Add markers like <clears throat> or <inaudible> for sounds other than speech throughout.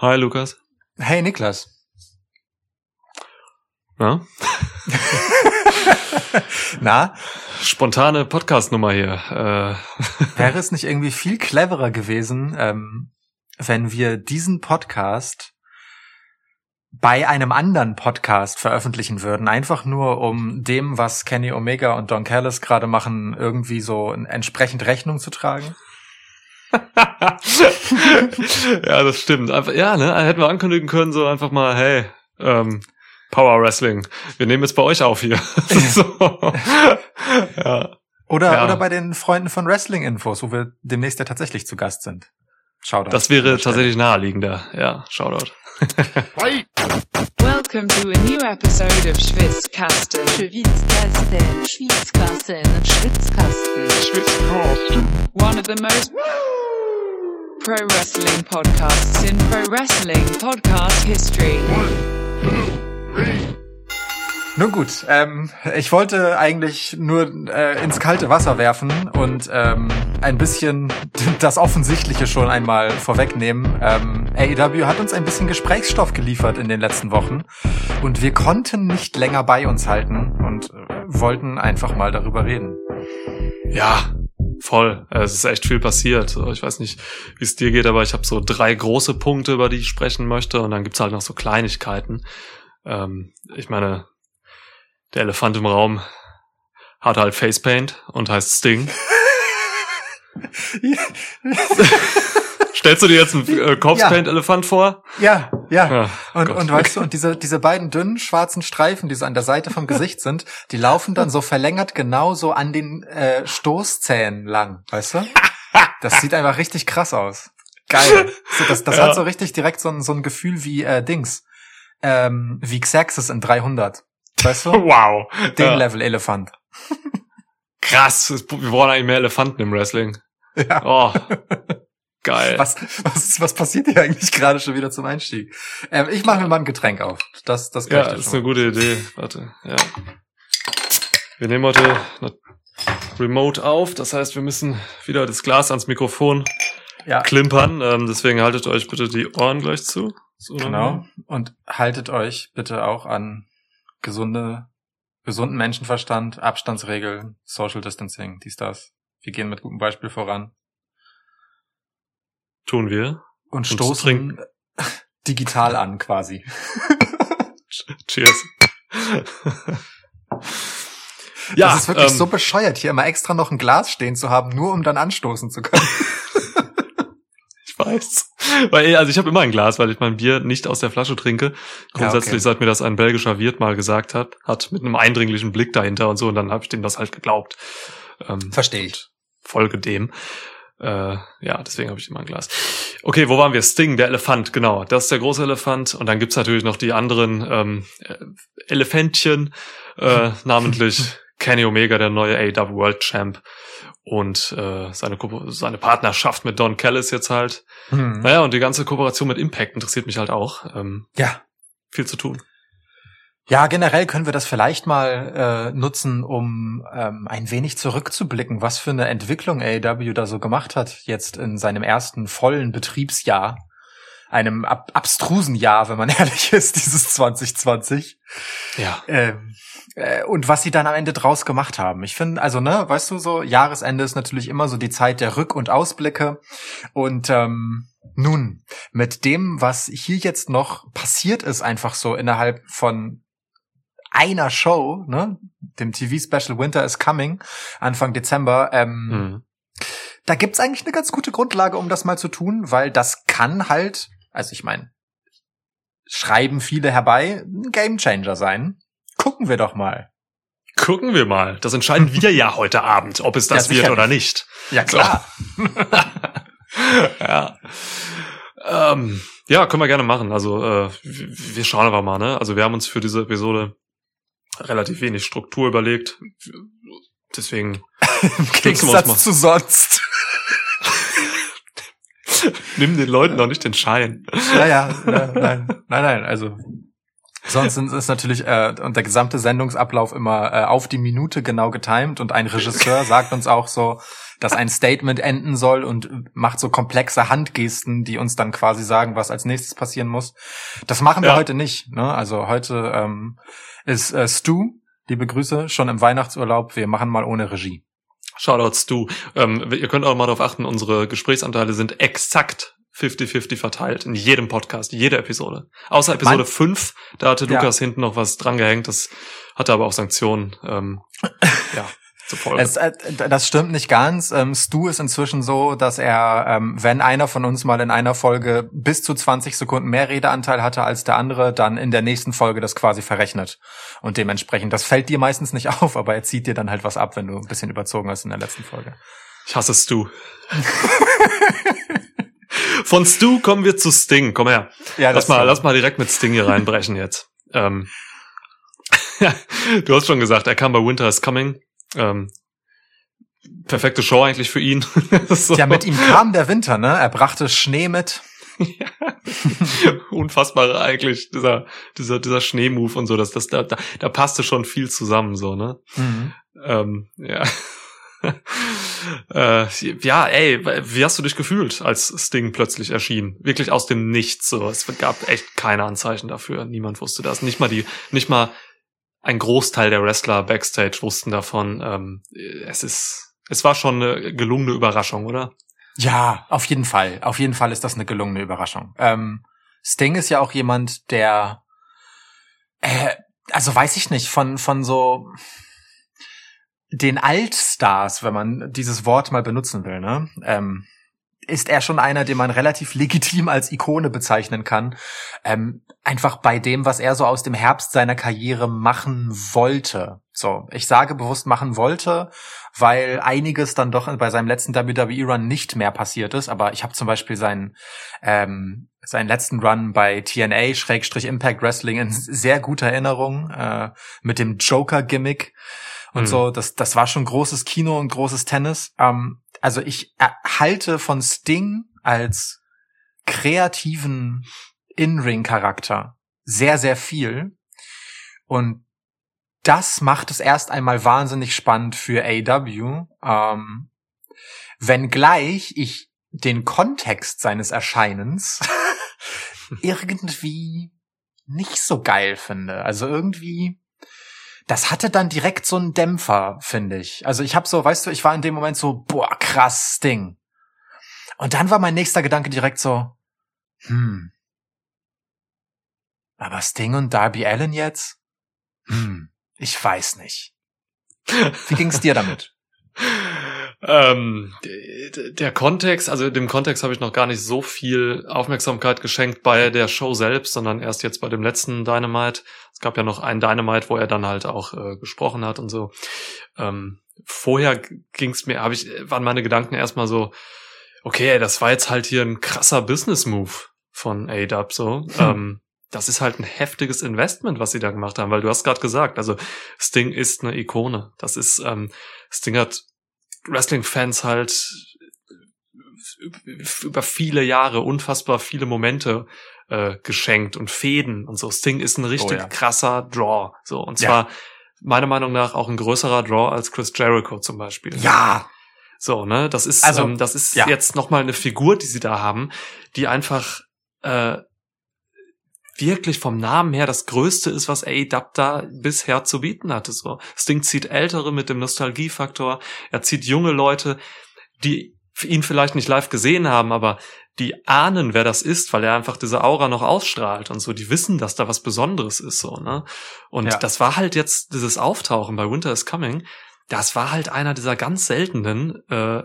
Hi Lukas. Hey Niklas. Na? <laughs> Na? Spontane Podcast-Nummer hier. Äh. Wäre <laughs> es nicht irgendwie viel cleverer gewesen, ähm, wenn wir diesen Podcast bei einem anderen Podcast veröffentlichen würden, einfach nur um dem, was Kenny Omega und Don Callis gerade machen, irgendwie so entsprechend Rechnung zu tragen? <laughs> ja, das stimmt. Einfach, ja, ne, hätten wir ankündigen können, so einfach mal, hey, ähm, Power Wrestling, wir nehmen jetzt bei euch auf hier. <laughs> so. ja. Oder, ja. oder bei den Freunden von Wrestling Infos, wo wir demnächst ja tatsächlich zu Gast sind. Shoutout. Das wäre tatsächlich naheliegender. Ja, Shoutout. <laughs> Welcome to a new episode of Schwitzkasten. Schwitzkasten. Schwitzkasten. Schwitzkasten. Schwitzkasten. One of the most pro wrestling podcasts in pro wrestling podcast history. Nun gut, ähm, ich wollte eigentlich nur äh, ins kalte Wasser werfen und ähm, ein bisschen <laughs> das Offensichtliche schon einmal vorwegnehmen. Ähm, AEW hat uns ein bisschen Gesprächsstoff geliefert in den letzten Wochen und wir konnten nicht länger bei uns halten und äh, wollten einfach mal darüber reden. Ja, voll. Es ist echt viel passiert. Ich weiß nicht, wie es dir geht, aber ich habe so drei große Punkte, über die ich sprechen möchte und dann gibt's halt noch so Kleinigkeiten. Ähm, ich meine, der Elefant im Raum hat halt Facepaint und heißt Sting. <laughs> Stellst du dir jetzt einen äh, Corpse-Paint-Elefant vor? Ja, ja. ja und, und weißt du, und diese, diese beiden dünnen schwarzen Streifen, die so an der Seite vom Gesicht sind, die laufen dann so verlängert genauso an den äh, Stoßzähnen lang, weißt du? Das sieht einfach richtig krass aus. Geil. Das, das ja. hat so richtig direkt so ein, so ein Gefühl wie äh, Dings. Ähm, wie Xerxes in 300. Weißt du? <laughs> Wow. Den ja. Level Elefant. Krass. Wir brauchen eigentlich mehr Elefanten im Wrestling. Ja. Oh. <laughs> Geil. Was, was, was passiert hier eigentlich gerade schon wieder zum Einstieg? Ähm, ich mache mir mal ein Getränk auf. Das, das Ja, das ist eine gute Idee. Warte, ja. Wir nehmen heute remote auf. Das heißt, wir müssen wieder das Glas ans Mikrofon ja. klimpern. Ähm, deswegen haltet euch bitte die Ohren gleich zu. So genau. Und haltet euch bitte auch an gesunde, gesunden Menschenverstand, Abstandsregeln, Social Distancing, dies, das. Wir gehen mit gutem Beispiel voran. Tun wir. Und, und stoßen <laughs> digital an, quasi. <laughs> Cheers. ja, das ist wirklich ähm, so bescheuert, hier immer extra noch ein Glas stehen zu haben, nur um dann anstoßen zu können. <laughs> ich weiß. Weil, also ich habe immer ein Glas, weil ich mein Bier nicht aus der Flasche trinke. Grundsätzlich, ja, okay. seit mir das ein belgischer Wirt mal gesagt hat, hat mit einem eindringlichen Blick dahinter und so, und dann habe ich dem das halt geglaubt. Ähm, Verstehe ich. Folge dem. Äh, ja, deswegen habe ich immer ein Glas. Okay, wo waren wir? Sting, der Elefant, genau. Das ist der große Elefant. Und dann gibt's natürlich noch die anderen ähm, äh, Elefantchen, äh, namentlich <laughs> Kenny Omega, der neue AW World Champ und äh, seine, seine Partnerschaft mit Don Callis jetzt halt. Mhm. Naja, und die ganze Kooperation mit Impact interessiert mich halt auch. Ähm, ja. Viel zu tun. Ja, generell können wir das vielleicht mal äh, nutzen, um ähm, ein wenig zurückzublicken, was für eine Entwicklung AEW da so gemacht hat, jetzt in seinem ersten vollen Betriebsjahr. Einem ab abstrusen Jahr, wenn man <laughs> ehrlich ist, dieses 2020. Ja. Ähm, äh, und was sie dann am Ende draus gemacht haben. Ich finde, also, ne, weißt du, so, Jahresende ist natürlich immer so die Zeit der Rück- und Ausblicke. Und ähm, nun, mit dem, was hier jetzt noch passiert ist, einfach so innerhalb von einer Show, ne, dem TV-Special Winter is Coming, Anfang Dezember, ähm, mhm. da gibt's eigentlich eine ganz gute Grundlage, um das mal zu tun, weil das kann halt, also ich meine, schreiben viele herbei, ein Gamechanger sein. Gucken wir doch mal. Gucken wir mal. Das entscheiden wir ja heute Abend, ob es das ja, wird oder nicht. Ja, klar. So. <laughs> ja. Ähm, ja, können wir gerne machen. Also äh, wir schauen einfach mal. Ne? Also wir haben uns für diese Episode relativ wenig Struktur überlegt. Deswegen <laughs> im Gegensatz zu sonst. Nimm den Leuten doch nicht den Schein. Ja, ja, nein, nein, nein, also Sonst ist natürlich äh, und der gesamte Sendungsablauf immer äh, auf die Minute genau getimed und ein Regisseur sagt uns auch so, dass ein Statement enden soll und macht so komplexe Handgesten, die uns dann quasi sagen, was als nächstes passieren muss. Das machen wir ja. heute nicht. Ne? Also heute ähm, ist äh, Stu, liebe Grüße, schon im Weihnachtsurlaub. Wir machen mal ohne Regie. Shoutouts du. Ähm, ihr könnt auch mal darauf achten, unsere Gesprächsanteile sind exakt 50-50 verteilt in jedem Podcast, jede Episode. Außer Episode mein 5, da hatte Lukas ja. hinten noch was drangehängt, das hatte aber auch Sanktionen. Ähm, <laughs> ja. Es, äh, das stimmt nicht ganz. Ähm, Stu ist inzwischen so, dass er, ähm, wenn einer von uns mal in einer Folge bis zu 20 Sekunden mehr Redeanteil hatte als der andere, dann in der nächsten Folge das quasi verrechnet. Und dementsprechend, das fällt dir meistens nicht <laughs> auf, aber er zieht dir dann halt was ab, wenn du ein bisschen überzogen hast in der letzten Folge. Ich hasse Stu. <laughs> Von Stu kommen wir zu Sting. Komm her. Ja, lass mal, lass mal direkt mit Sting hier reinbrechen jetzt. ähm, <laughs> du hast schon gesagt, er kam bei Winter is Coming. Ähm, perfekte Show eigentlich für ihn. <laughs> so. Ja, mit ihm kam der Winter, ne? Er brachte Schnee mit. ja. <laughs> Unfassbar eigentlich, dieser, dieser, dieser Schneemove und so, dass das, da, da, da passte schon viel zusammen, so, ne? Mhm. Ähm, ja. <laughs> äh, ja, ey, wie hast du dich gefühlt, als Sting plötzlich erschien? Wirklich aus dem Nichts, so. Es gab echt keine Anzeichen dafür. Niemand wusste das. Nicht mal die, nicht mal ein Großteil der Wrestler backstage wussten davon. Ähm, es ist, es war schon eine gelungene Überraschung, oder? Ja, auf jeden Fall. Auf jeden Fall ist das eine gelungene Überraschung. Ähm, Sting ist ja auch jemand, der, äh, also weiß ich nicht, von, von so den Altstars, wenn man dieses Wort mal benutzen will, ne? Ähm, ist er schon einer, den man relativ legitim als Ikone bezeichnen kann. Ähm, einfach bei dem, was er so aus dem Herbst seiner Karriere machen wollte. So, ich sage bewusst machen wollte, weil einiges dann doch bei seinem letzten WWE-Run nicht mehr passiert ist. Aber ich habe zum Beispiel seinen, ähm, seinen letzten Run bei TNA Schrägstrich Impact Wrestling in sehr guter Erinnerung äh, mit dem Joker-Gimmick und mhm. so. Das, das war schon großes Kino und großes Tennis. Ähm, also ich halte von Sting als kreativen In-Ring-Charakter sehr, sehr viel. Und das macht es erst einmal wahnsinnig spannend für AW. Ähm, wenngleich ich den Kontext seines Erscheinens <laughs> irgendwie nicht so geil finde. Also irgendwie das hatte dann direkt so einen Dämpfer, finde ich. Also ich habe so, weißt du, ich war in dem Moment so, boah, krass Ding. Und dann war mein nächster Gedanke direkt so, hm. Aber Sting und Darby Allen jetzt? Hm, ich weiß nicht. Wie ging's dir damit? <laughs> Ähm, der Kontext, also dem Kontext habe ich noch gar nicht so viel Aufmerksamkeit geschenkt bei der Show selbst, sondern erst jetzt bei dem letzten Dynamite. Es gab ja noch einen Dynamite, wo er dann halt auch äh, gesprochen hat und so. Ähm, vorher ging's mir, habe ich, waren meine Gedanken erstmal so, okay, das war jetzt halt hier ein krasser Business-Move von A-Dub, so. Hm. Ähm, das ist halt ein heftiges Investment, was sie da gemacht haben, weil du hast gerade gesagt, also Sting ist eine Ikone. Das ist, ähm, Sting hat Wrestling-Fans halt über viele Jahre unfassbar viele Momente äh, geschenkt und Fäden und so. Sting ist ein richtig oh, ja. krasser Draw. So und zwar ja. meiner Meinung nach auch ein größerer Draw als Chris Jericho zum Beispiel. Ja. So ne, das ist also, ähm, das ist ja. jetzt noch mal eine Figur, die sie da haben, die einfach äh, wirklich vom Namen her das Größte ist, was AEW da bisher zu bieten hatte. So, Sting zieht Ältere mit dem Nostalgiefaktor. Er zieht junge Leute, die ihn vielleicht nicht live gesehen haben, aber die ahnen, wer das ist, weil er einfach diese Aura noch ausstrahlt und so. Die wissen, dass da was Besonderes ist, so, ne? Und ja. das war halt jetzt dieses Auftauchen bei Winter is Coming. Das war halt einer dieser ganz seltenen äh,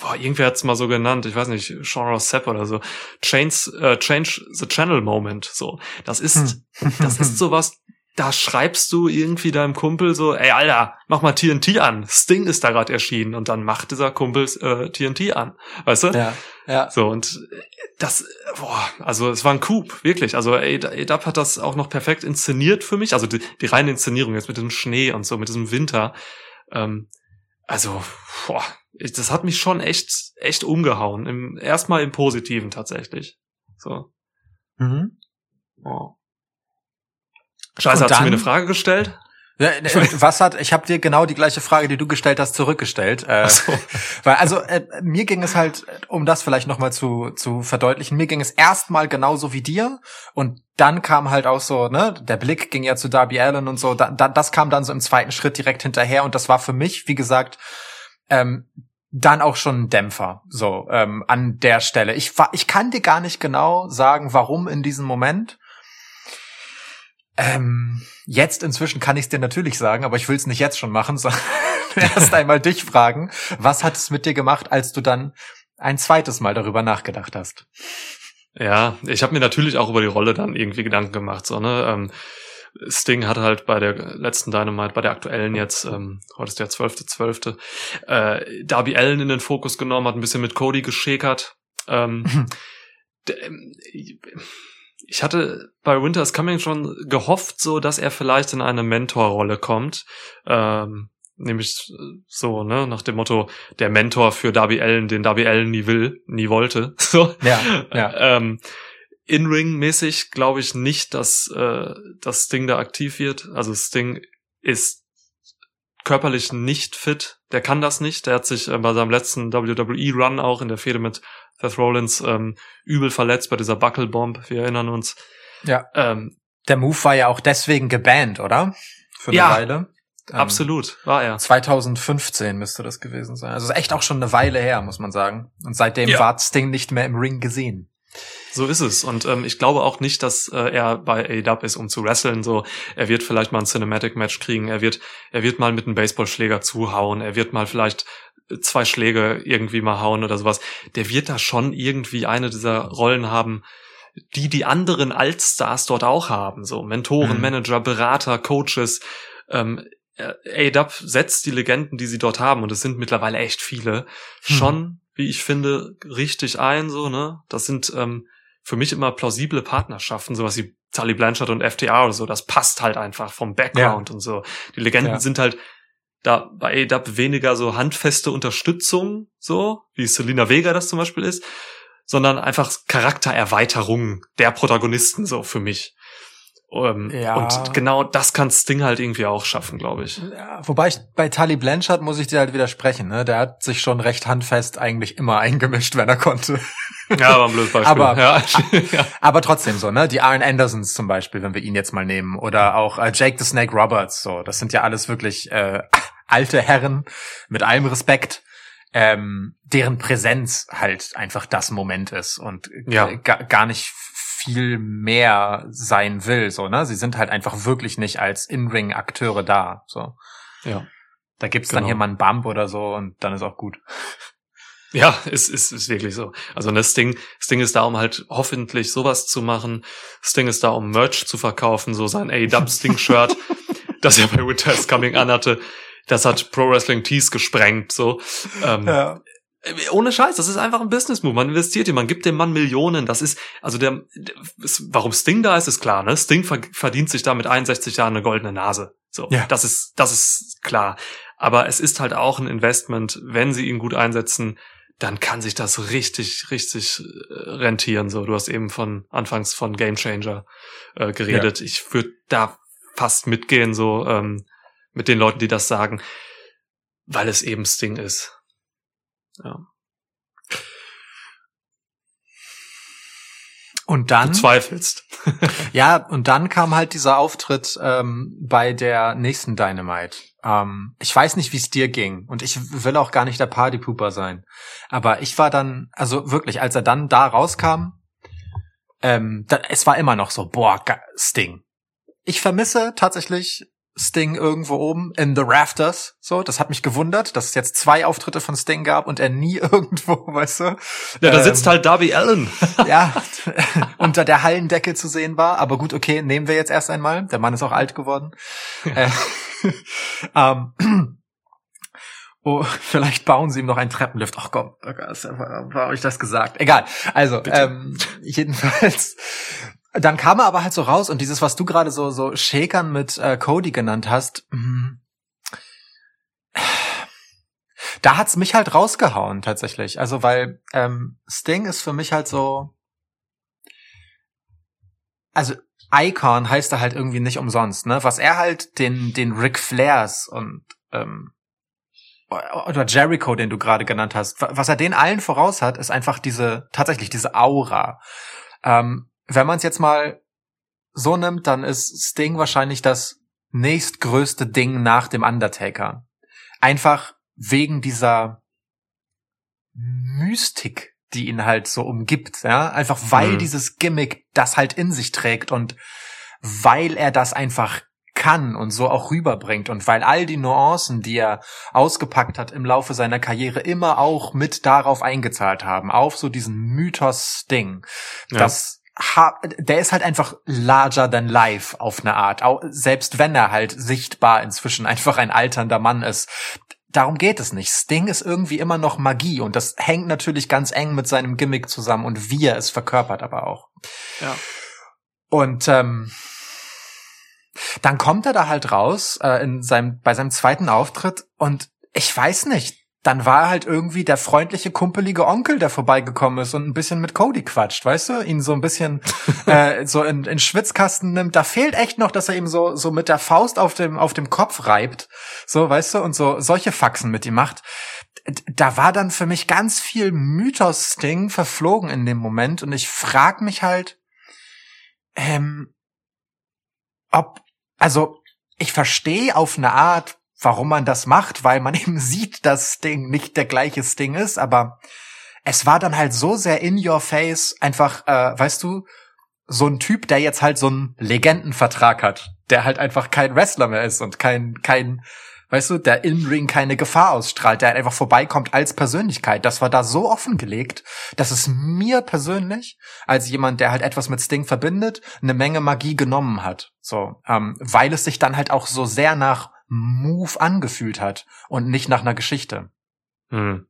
boah, irgendwer hat's mal so genannt, ich weiß nicht, Sean Ross Sepp oder so, Change, äh, Change the Channel Moment, so. Das ist, hm. <laughs> das ist sowas, da schreibst du irgendwie deinem Kumpel so, ey Alter, mach mal TNT an. Sting ist da gerade erschienen und dann macht dieser Kumpel äh, TNT an. Weißt du? Ja, ja. So, und das, boah, also es war ein Coup, wirklich. Also ADAP hat das auch noch perfekt inszeniert für mich. Also die, die reine Inszenierung jetzt mit dem Schnee und so, mit diesem Winter. Ähm, also, boah, das hat mich schon echt, echt umgehauen. Im, erstmal im Positiven tatsächlich. So. Mhm. Oh. Scheiße, hast du mir eine Frage gestellt? Ja, ne, was hat, ich habe dir genau die gleiche Frage, die du gestellt hast, zurückgestellt. Äh, so. <laughs> Weil, also äh, mir ging es halt, um das vielleicht nochmal zu, zu verdeutlichen, mir ging es erstmal genauso wie dir und dann kam halt auch so, ne, der Blick ging ja zu Darby Allen und so, da, da, das kam dann so im zweiten Schritt direkt hinterher und das war für mich, wie gesagt, ähm, dann auch schon ein Dämpfer, so ähm, an der Stelle. Ich, ich kann dir gar nicht genau sagen, warum in diesem Moment. Ähm, jetzt inzwischen kann ich es dir natürlich sagen, aber ich will es nicht jetzt schon machen, <laughs> sondern erst <laughs> einmal dich fragen, was hat es mit dir gemacht, als du dann ein zweites Mal darüber nachgedacht hast? Ja, ich habe mir natürlich auch über die Rolle dann irgendwie Gedanken gemacht. So, ne? Ähm, Sting hat halt bei der letzten Dynamite, bei der aktuellen jetzt, ähm, heute ist der 12.12., äh, Darby Allen in den Fokus genommen, hat ein bisschen mit Cody geschäkert. Ähm, ähm ich hatte bei Winter's Coming schon gehofft, so dass er vielleicht in eine Mentorrolle kommt. Ähm, nämlich so, ne, nach dem Motto, der Mentor für Darby Allen, den Darby Allen nie will, nie wollte. <laughs> So. Ja, ja. Ähm, In-Ring-mäßig glaube ich nicht, dass äh, das Sting da aktiv wird. Also Sting ist körperlich nicht fit. Der kann das nicht. Der hat sich äh, bei seinem letzten WWE-Run auch in der Fehde mit Seth Rollins ähm, übel verletzt bei dieser Buckle Bomb. Wir erinnern uns. Ja. Ähm, der Move war ja auch deswegen gebannt, oder? Für eine ja, Weile. Ähm, absolut, war er. 2015 müsste das gewesen sein. Also echt auch schon eine Weile her, muss man sagen. Und seitdem ja. war Sting nicht mehr im Ring gesehen. So ist es. Und ähm, ich glaube auch nicht, dass äh, er bei AEW ist, um zu wresteln. So, er wird vielleicht mal ein Cinematic Match kriegen. Er wird, er wird mal mit einem Baseballschläger zuhauen. Er wird mal vielleicht zwei Schläge irgendwie mal hauen oder sowas. Der wird da schon irgendwie eine dieser Rollen haben, die die anderen Altstars dort auch haben. So Mentoren, mhm. Manager, Berater, Coaches. Ähm, AEW setzt die Legenden, die sie dort haben, und es sind mittlerweile echt viele, mhm. Wie ich finde, richtig ein. So, ne? Das sind ähm, für mich immer plausible Partnerschaften, sowas wie Tully Blanchard und FTA oder so. Das passt halt einfach vom Background ja. und so. Die Legenden ja. sind halt da bei AEW weniger so handfeste Unterstützung, so wie Selina Vega das zum Beispiel ist, sondern einfach Charaktererweiterung der Protagonisten so für mich. Um, ähm, ja. Und genau das kann Sting halt irgendwie auch schaffen, glaube ich. Ja, wobei ich bei Tully Blanchard muss ich dir halt widersprechen. Ne? Der hat sich schon recht handfest eigentlich immer <laughs> eingemischt, wenn er konnte. Ja, war ein blödes Beispiel. aber, ja. <laughs> aber trotzdem so, ne? Die Aaron Andersons zum Beispiel, wenn wir ihn jetzt mal nehmen. Oder auch äh, Jake the Snake Roberts. So, das sind ja alles wirklich äh, <laughs> alte Herren mit allem Respekt, ähm, deren Präsenz halt einfach das Moment ist und ja. gar nicht viel mehr sein will, so, ne? Sie sind halt einfach wirklich nicht als In-Ring-Akteure da, so. Ja. Da gibt's genau. dann hier mal einen Bump oder so und dann ist auch gut. <laughs> Ja, ist, ist, ist wirklich so. Also das Ding, das Ding ist da, um halt hoffentlich sowas zu machen. Das Ding ist da, um Merch zu verkaufen, so sein A-Dub Sting-Shirt, <laughs> das er bei Winter is Coming anhatte das hat Pro Wrestling Tees gesprengt, so. Ähm, ja. Ohne Scheiß, das ist einfach ein Business Move. Man investiert hier, man gibt dem Mann Millionen. Das ist, also der, der warum Sting da ist, ist klar, ne? Sting verdient sich da mit 61 Jahren eine goldene Nase. So, ja. das ist, das ist klar. Aber es ist halt auch ein Investment, wenn sie ihn gut einsetzen, dann kann sich das richtig, richtig äh, rentieren. So, du hast eben von anfangs von Game Changer äh, geredet. Ja. Ich würde da fast mitgehen. So, ähm, mit den Leuten, die das sagen, weil es eben Sting ist. Ja. Und dann. Du zweifelst. <laughs> ja, und dann kam halt dieser Auftritt ähm, bei der nächsten Dynamite. Ähm, ich weiß nicht, wie es dir ging. Und ich will auch gar nicht der Partypooper sein. Aber ich war dann, also wirklich, als er dann da rauskam, ähm, da, es war immer noch so, boah, Sting. Ich vermisse tatsächlich Sting irgendwo oben in the Rafters. So, das hat mich gewundert, dass es jetzt zwei Auftritte von Sting gab und er nie <laughs> irgendwo, weißt du? Ja, da ähm, sitzt halt Darby Allen. <laughs> ja, <laughs> unter der Hallendecke zu sehen war. Aber gut, okay, nehmen wir jetzt erst einmal. Der Mann ist auch alt geworden. Ja. Äh, ähm, <clears throat> Oh, vielleicht bauen sie ihm noch einen Treppenlift. Ach komm, oh Gott, war euch das gesagt? Egal. Also, ähm, jedenfalls dann kam er aber halt so raus und dieses, was du gerade so so Shakern mit äh, Cody genannt hast, mh, da hat's mich halt rausgehauen tatsächlich. Also weil ähm, Sting ist für mich halt so, also Icon heißt er halt irgendwie nicht umsonst, ne? Was er halt den, den Ric Flairs und ähm, oder Jericho, den du gerade genannt hast, was er den allen voraus hat, ist einfach diese, tatsächlich diese Aura. Ähm, wenn man es jetzt mal so nimmt, dann ist Sting wahrscheinlich das nächstgrößte Ding nach dem Undertaker. Einfach wegen dieser Mystik, die ihn halt so umgibt, ja, einfach weil mhm. dieses Gimmick das halt in sich trägt und weil er das einfach kann und so auch rüberbringt und weil all die Nuancen, die er ausgepackt hat im Laufe seiner Karriere, immer auch mit darauf eingezahlt haben, auf so diesen Mythos-Ding, ja. dass der ist halt einfach larger than life auf eine Art, auch, selbst wenn er halt sichtbar inzwischen <laughs> einfach ein alternder Mann ist. Darum geht es nicht. Sting ist irgendwie immer noch Magie und das hängt natürlich ganz eng mit seinem Gimmick zusammen und wie er es verkörpert aber auch. Ja. Und ähm, dann kommt er da halt raus äh, in seinem bei seinem zweiten Auftritt und ich weiß nicht, dann war halt irgendwie der freundliche, kumpelige Onkel, der vorbeigekommen ist und ein bisschen mit Cody quatscht, weißt du? Ihn so ein bisschen <laughs> äh, so in, in Schwitzkasten nimmt. Da fehlt echt noch, dass er ihm so, so mit der Faust auf dem, auf dem Kopf reibt. So, weißt du? Und so solche Faxen mit ihm macht. Da war dann für mich ganz viel Mythos-Ding verflogen in dem Moment. Und ich frag mich halt, ähm, ob, also ich verstehe auf eine Art, warum man das macht, weil man <laughs> eben sieht, dass Sting nicht der gleiche Sting ist, aber es war dann halt so sehr in your face, einfach, äh, weißt du, so ein Typ, der jetzt halt so einen Legendenvertrag hat, der halt einfach kein Wrestler mehr ist und kein, kein, weißt du, der In-Ring keine Gefahr ausstrahlt, der halt einfach vorbeikommt als Persönlichkeit. Das war da so offengelegt, dass es mir persönlich, als jemand, der halt etwas mit Sting verbindet, eine Menge Magie genommen hat. So, ähm, weil es sich dann halt auch so sehr nach Move angefühlt hat und nicht nach einer Geschichte. Hm.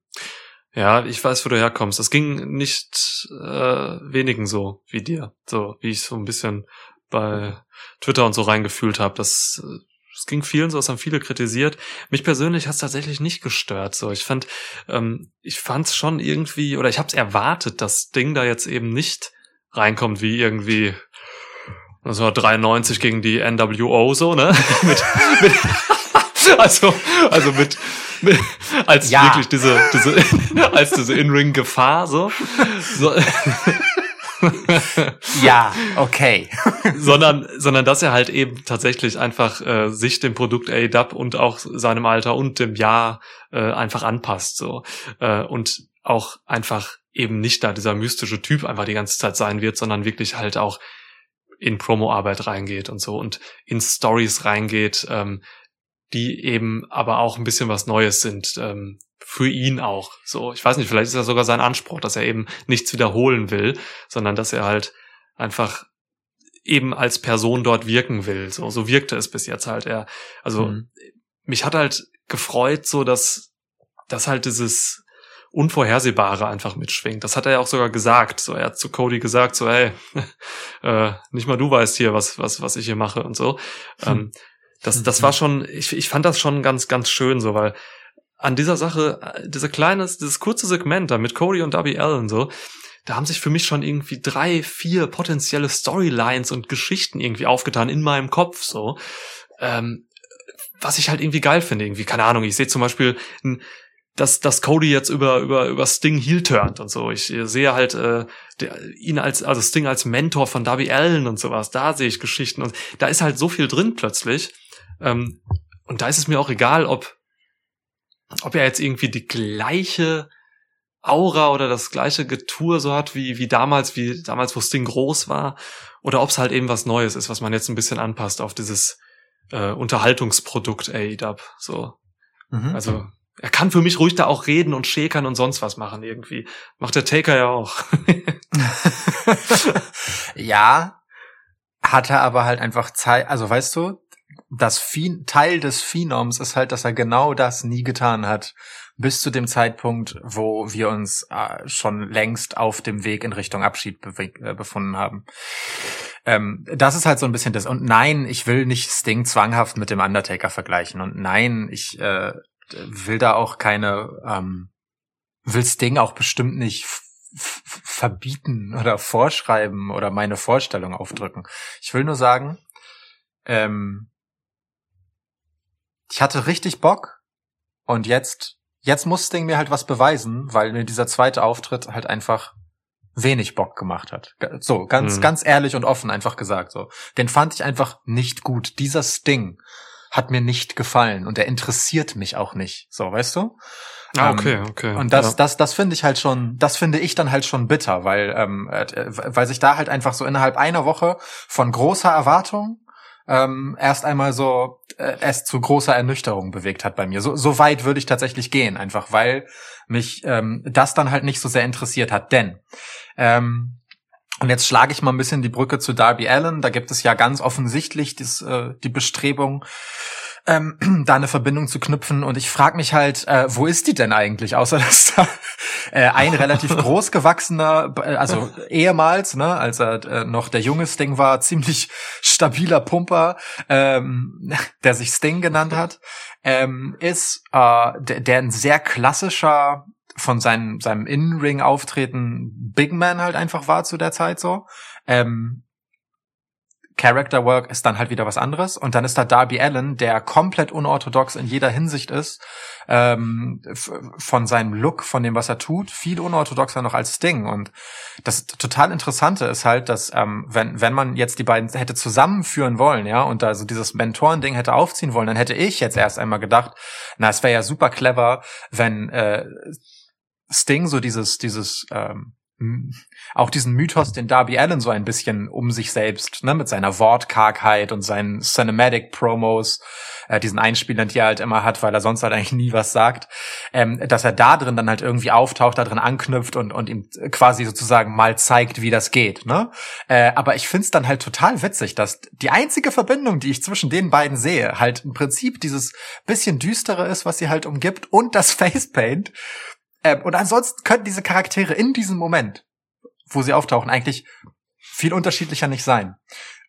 Ja, ich weiß, wo du herkommst. Es ging nicht äh, wenigen so wie dir, so wie ich so ein bisschen bei Twitter und so reingefühlt habe. Das es ging vielen so, es haben viele kritisiert. Mich persönlich hat es tatsächlich nicht gestört. So, ich fand, ähm, ich fand es schon irgendwie, oder ich habe es erwartet, dass Ding da jetzt eben nicht reinkommt wie irgendwie 1993 gegen die NWO so, ne? <laughs> mit, mit, <laughs> also, also mit, mit als ja. wirklich diese, diese, <laughs> als diese In-Ring-Gefahr so. so. ja, okay. sondern, sondern dass er halt eben tatsächlich einfach äh, sich dem Produkt A-Dub und auch seinem Alter und dem Jahr äh, einfach anpasst so äh, und auch einfach eben nicht da dieser mystische Typ einfach die ganze Zeit sein wird, sondern wirklich halt auch in Promo-Arbeit reingeht und so und in Stories reingeht, ähm, die eben aber auch ein bisschen was Neues sind, ähm, für ihn auch. So, ich weiß nicht, vielleicht ist das sogar sein Anspruch, dass er eben nichts wiederholen will, sondern dass er halt einfach eben als Person dort wirken will. So, so wirkte es bis jetzt halt. Er, also mhm. mich hat halt gefreut, so dass, dass halt dieses Unvorhersehbare einfach mitschwingt. Das hat er ja auch sogar gesagt. So, er hat zu Cody gesagt, so, hey, <laughs> äh, nicht mal du weißt hier, was, was, was ich hier mache und so. Hm. Ähm, das, das war schon, ich, ich fand das schon ganz, ganz schön, so, weil an dieser Sache, äh, dieser kleines, dieses kurze Segment da mit Cody und Darby Allen so, da haben sich für mich schon irgendwie drei, vier potenzielle Storylines und Geschichten irgendwie aufgetan in meinem Kopf so. Ähm, was ich halt irgendwie geil finde, irgendwie, keine Ahnung, ich sehe zum Beispiel ein dass, dass Cody jetzt über, über, über Sting heel turnt und so. Ich sehe halt äh, der, ihn als, also Sting als Mentor von Darby Allen und sowas. Da sehe ich Geschichten und da ist halt so viel drin plötzlich. Ähm, und da ist es mir auch egal, ob, ob er jetzt irgendwie die gleiche Aura oder das gleiche Getue so hat wie, wie damals, wie damals, wo Sting groß war, oder ob es halt eben was Neues ist, was man jetzt ein bisschen anpasst auf dieses äh, Unterhaltungsprodukt AEW. So. Mhm. Also er kann für mich ruhig da auch reden und schäkern und sonst was machen irgendwie. Macht der Taker ja auch. <laughs> ja, hat er aber halt einfach Zeit, also weißt du, das Phen Teil des Phenoms ist halt, dass er genau das nie getan hat, bis zu dem Zeitpunkt, wo wir uns äh, schon längst auf dem Weg in Richtung Abschied äh, befunden haben. Ähm, das ist halt so ein bisschen das. Und nein, ich will nicht Sting zwanghaft mit dem Undertaker vergleichen. Und nein, ich äh, will da auch keine, ähm, will Sting auch bestimmt nicht verbieten oder <laughs> vorschreiben oder meine Vorstellung aufdrücken. Ich will nur sagen, ähm, ich hatte richtig Bock und jetzt, jetzt muss Sting mir halt was beweisen, weil mir dieser zweite Auftritt halt einfach wenig Bock gemacht hat. So, ganz, mhm. ganz ehrlich und offen einfach gesagt, so. Den fand ich einfach nicht gut. Dieser Sting hat mir nicht gefallen und er interessiert mich auch nicht. So, weißt du? Ah, okay, ähm, okay. Und das, ja. das, das finde ich halt schon, das finde ich dann halt schon bitter, weil, ähm, äh, weil sich da halt einfach so innerhalb einer Woche von großer Erwartung ähm, erst einmal so äh, es zu großer Ernüchterung bewegt hat bei mir. So, so weit würde ich tatsächlich gehen, einfach weil mich ähm, das dann halt nicht so sehr interessiert hat. Denn ähm, und jetzt schlage ich mal ein bisschen die Brücke zu Darby Allen. Da gibt es ja ganz offensichtlich das, äh, die Bestrebung, ähm, <clears throat> da eine Verbindung zu knüpfen. Und ich frage mich halt, äh, wo ist die denn eigentlich? Außer <laughs> dass da äh, ein relativ <laughs> groß gewachsener, äh, also ehemals, ne, als er äh, noch der junge Sting war, ziemlich stabiler Pumper, ähm, <laughs> der sich Sting genannt hat, ähm, ist äh, der, der ein sehr klassischer von seinem, seinem In-Ring-Auftreten Big Man halt einfach war zu der Zeit so. Ähm, Character Work ist dann halt wieder was anderes. Und dann ist da Darby Allen, der komplett unorthodox in jeder Hinsicht ist, ähm, von seinem Look, von dem, was er tut, viel unorthodoxer noch als Sting. Und das total Interessante ist halt, dass ähm, wenn, wenn man jetzt die beiden hätte zusammenführen wollen, ja, und da so dieses Mentoren-Ding hätte aufziehen wollen, dann hätte ich jetzt erst einmal gedacht, na, es wäre ja super clever, wenn äh, Sting so dieses, dieses ähm, auch diesen Mythos, den Darby Allen so ein bisschen um sich selbst, ne, mit seiner Wortkargheit und seinen Cinematic-Promos, äh, diesen Einspielern, die er halt immer hat, weil er sonst halt eigentlich nie was sagt, ähm, dass er da drin dann halt irgendwie auftaucht, da drin anknüpft und, und ihm quasi sozusagen mal zeigt, wie das geht, ne? Äh, aber ich find's dann halt total witzig, dass die einzige Verbindung, die ich zwischen den beiden sehe, halt im Prinzip dieses bisschen düstere ist, was sie halt umgibt und das <laughs> Facepaint ähm, und ansonsten könnten diese Charaktere in diesem Moment, wo sie auftauchen, eigentlich viel unterschiedlicher nicht sein.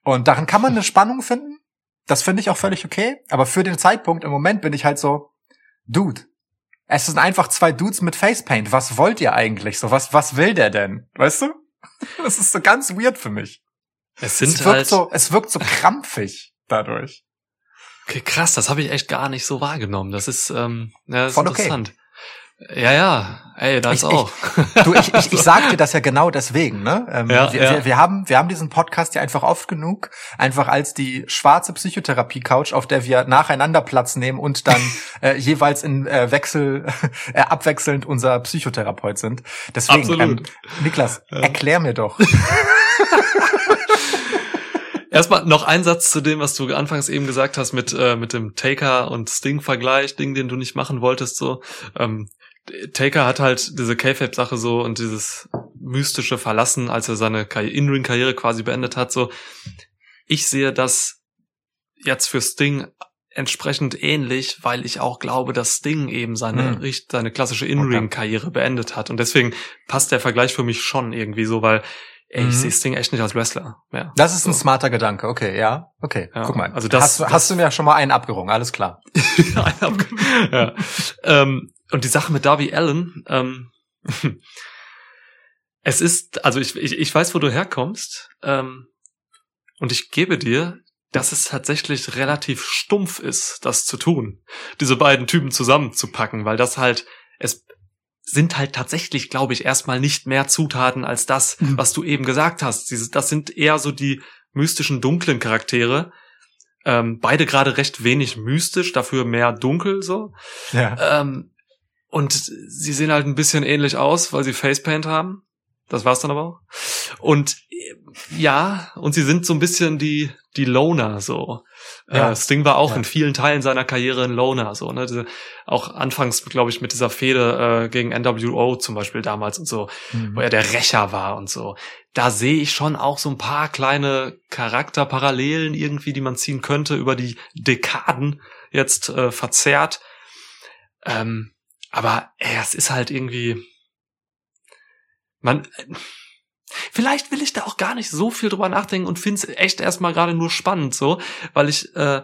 Und darin kann man eine <laughs> Spannung finden. Das finde ich auch völlig okay. Aber für den Zeitpunkt im Moment bin ich halt so, Dude, es sind einfach zwei Dudes mit Facepaint. Was wollt ihr eigentlich? So, was, was will der denn? Weißt du? <laughs> Das ist so ganz weird für mich. Es sind es wirkt halt so, es wirkt so krampfig dadurch. Okay, krass, das habe ich echt gar nicht so wahrgenommen. Das ist, ähm, ja, das Voll ist interessant. Okay. Ja, ja, ey, das ich, auch. Ich, <laughs> du, ich, ich, ich sag dir das ja genau deswegen, ne? Ähm, ja, wir, ja. Wir, wir, haben, wir haben diesen Podcast ja einfach oft genug, einfach als die schwarze Psychotherapie-Couch, auf der wir nacheinander Platz nehmen und dann <laughs> äh, jeweils in äh, Wechsel, <laughs> äh, abwechselnd unser Psychotherapeut sind. Deswegen, ähm, Niklas, ja. erklär mir doch. Erstmal noch ein Satz zu dem, was du anfangs eben gesagt hast mit äh, mit dem Taker und Sting Vergleich, Ding, den du nicht machen wolltest so. Ähm, Taker hat halt diese K-Fape-Sache so und dieses mystische Verlassen, als er seine In-Ring-Karriere quasi beendet hat, so. Ich sehe das jetzt für Sting entsprechend ähnlich, weil ich auch glaube, dass Sting eben seine, hm. seine klassische In-Ring-Karriere beendet hat. Und deswegen passt der Vergleich für mich schon irgendwie so, weil ey, ich mhm. sehe Sting echt nicht als Wrestler. Ja, das ist so. ein smarter Gedanke, okay, ja. Okay, ja, guck mal. Also das, hast, das, hast du mir ja schon mal einen abgerungen, alles klar. <laughs> einen abgerungen, ja. ähm, und die Sache mit Darby Allen, ähm, <laughs> es ist, also ich, ich, ich weiß, wo du herkommst, ähm, und ich gebe dir, dass es tatsächlich relativ stumpf ist, das zu tun, diese beiden Typen zusammenzupacken, weil das halt, es sind halt tatsächlich, glaube ich, erstmal nicht mehr Zutaten als das, mhm. was du eben gesagt hast. das sind eher so die mystischen, dunklen Charaktere, ähm, beide gerade recht wenig mystisch, dafür mehr dunkel so. Ja. Ähm, und sie sehen halt ein bisschen ähnlich aus, weil sie Facepaint haben. Das war's dann aber auch. Und ja, und sie sind so ein bisschen die, die Loner so. Ja. Äh, Sting war auch ja. in vielen Teilen seiner Karriere ein Loner, so, ne? Diese, auch anfangs, glaube ich, mit dieser Fehde äh, gegen NWO zum Beispiel damals und so, mhm. wo er der Rächer war und so. Da sehe ich schon auch so ein paar kleine Charakterparallelen irgendwie, die man ziehen könnte, über die Dekaden jetzt äh, verzerrt. Ähm, aber ey, es ist halt irgendwie. Man. Vielleicht will ich da auch gar nicht so viel drüber nachdenken und finde es echt erstmal gerade nur spannend, so, weil ich, äh,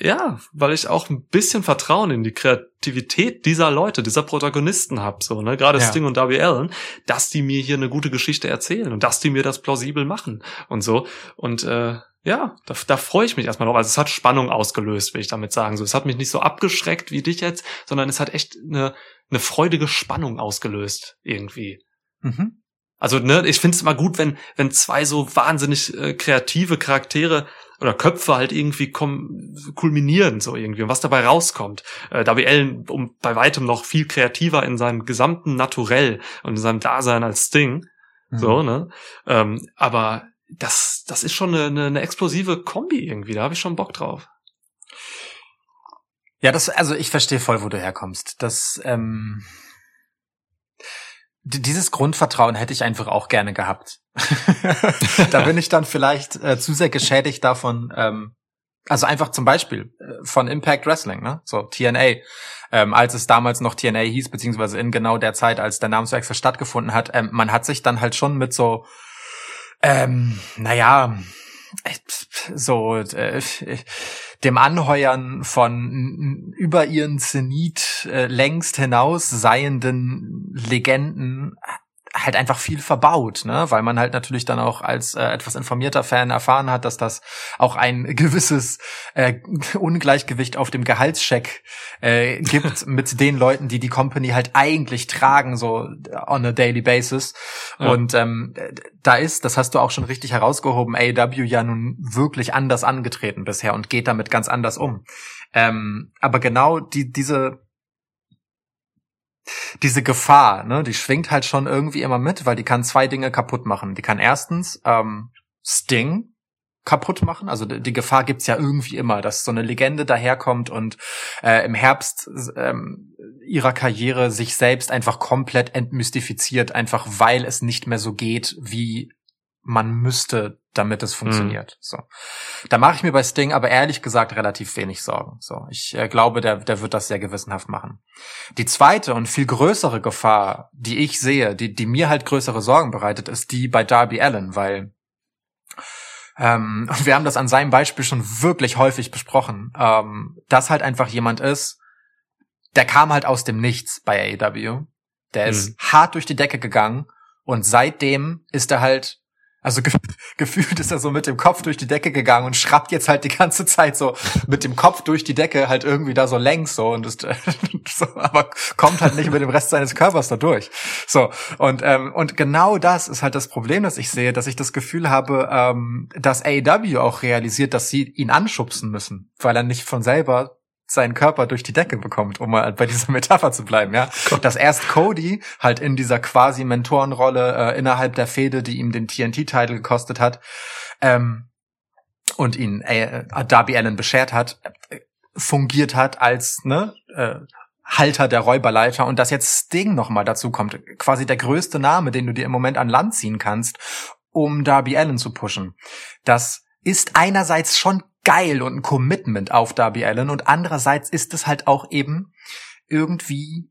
ja, weil ich auch ein bisschen Vertrauen in die Kreativität dieser Leute, dieser Protagonisten hab, so, ne, gerade ja. Sting und Darby Allen, dass die mir hier eine gute Geschichte erzählen und dass die mir das plausibel machen und so. Und äh, ja, da, da freue ich mich erstmal drauf. Also es hat Spannung ausgelöst, will ich damit sagen. So, es hat mich nicht so abgeschreckt wie dich jetzt, sondern es hat echt eine, eine freudige Spannung ausgelöst, irgendwie. Mhm. Also, ne, ich finde es immer gut, wenn, wenn zwei so wahnsinnig äh, kreative Charaktere oder Köpfe halt irgendwie kom kulminieren, so irgendwie, und was dabei rauskommt. Äh, Darby Allen um bei weitem noch viel kreativer in seinem gesamten Naturell und in seinem Dasein als Sting. Mhm. So, ne? Ähm, aber das, das ist schon eine, eine, explosive Kombi irgendwie, da habe ich schon Bock drauf. Ja, das, also ich verstehe voll, wo du herkommst. Das, ähm, dieses Grundvertrauen hätte ich einfach auch gerne gehabt. <laughs> da bin ich dann vielleicht äh, zu sehr geschädigt davon, ähm, also einfach zum Beispiel äh, von Impact Wrestling, ne? So TNA, ähm, als es damals noch TNA hieß, beziehungsweise in genau der Zeit, als der Namenswechsel stattgefunden hat, ähm, man hat sich dann halt schon mit so, ähm, naja, so äh, dem Anheuern von über ihren Zenit äh, längst hinaus seienden Legenden halt einfach viel verbaut, ne? Weil man halt natürlich dann auch als äh, etwas informierter Fan erfahren hat, dass das auch ein gewisses äh, <laughs> Ungleichgewicht auf dem Gehaltscheck äh, gibt <laughs> mit den Leuten, die die Company halt eigentlich tragen, so on a daily basis. Ja. Und ähm, da ist, das hast du auch schon richtig herausgehoben, AEW ja nun wirklich anders angetreten bisher und geht damit ganz anders um. Ähm, aber genau die diese diese Gefahr, ne, die schwingt halt schon irgendwie immer mit, weil die kann zwei Dinge kaputt machen. Die kann erstens ähm, Sting kaputt machen. Also die Gefahr gibt's ja irgendwie immer, dass so eine Legende daherkommt und äh, im Herbst ähm, ihrer Karriere sich selbst einfach komplett entmystifiziert, einfach weil es nicht mehr so geht, wie man müsste, damit es funktioniert. Mhm. So, da mache ich mir bei Sting aber ehrlich gesagt relativ wenig Sorgen. So, ich äh, glaube, der der wird das sehr gewissenhaft machen. Die zweite und viel größere Gefahr, die ich sehe, die die mir halt größere Sorgen bereitet, ist die bei Darby Allen, weil ähm, <laughs> wir haben das an seinem Beispiel schon wirklich häufig besprochen, ähm, dass halt einfach jemand ist, der kam halt aus dem Nichts bei AEW, der mhm. ist hart durch die Decke gegangen und seitdem ist er halt also ge <laughs> gefühlt ist er so mit dem Kopf durch die Decke gegangen und schrappt jetzt halt die ganze Zeit so mit dem Kopf durch die Decke halt irgendwie da so längs so und ist, <laughs> so, aber kommt halt nicht mit dem Rest seines Körpers da durch. So und ähm, und genau das ist halt das Problem, das ich sehe, dass ich das Gefühl habe, ähm, dass AEW auch realisiert, dass sie ihn anschubsen müssen, weil er nicht von selber seinen Körper durch die Decke bekommt, um mal bei dieser <laughs> Metapher zu bleiben, ja. Gott. Dass erst Cody halt in dieser quasi Mentorenrolle äh, innerhalb der Fehde, die ihm den TNT-Titel gekostet hat, ähm, und ihn äh, Darby Allen beschert hat, äh, fungiert hat als ne äh, Halter der Räuberleiter und dass jetzt Sting nochmal dazu kommt, quasi der größte Name, den du dir im Moment an Land ziehen kannst, um Darby Allen zu pushen. Das ist einerseits schon geil und ein Commitment auf Darby Allen und andererseits ist es halt auch eben irgendwie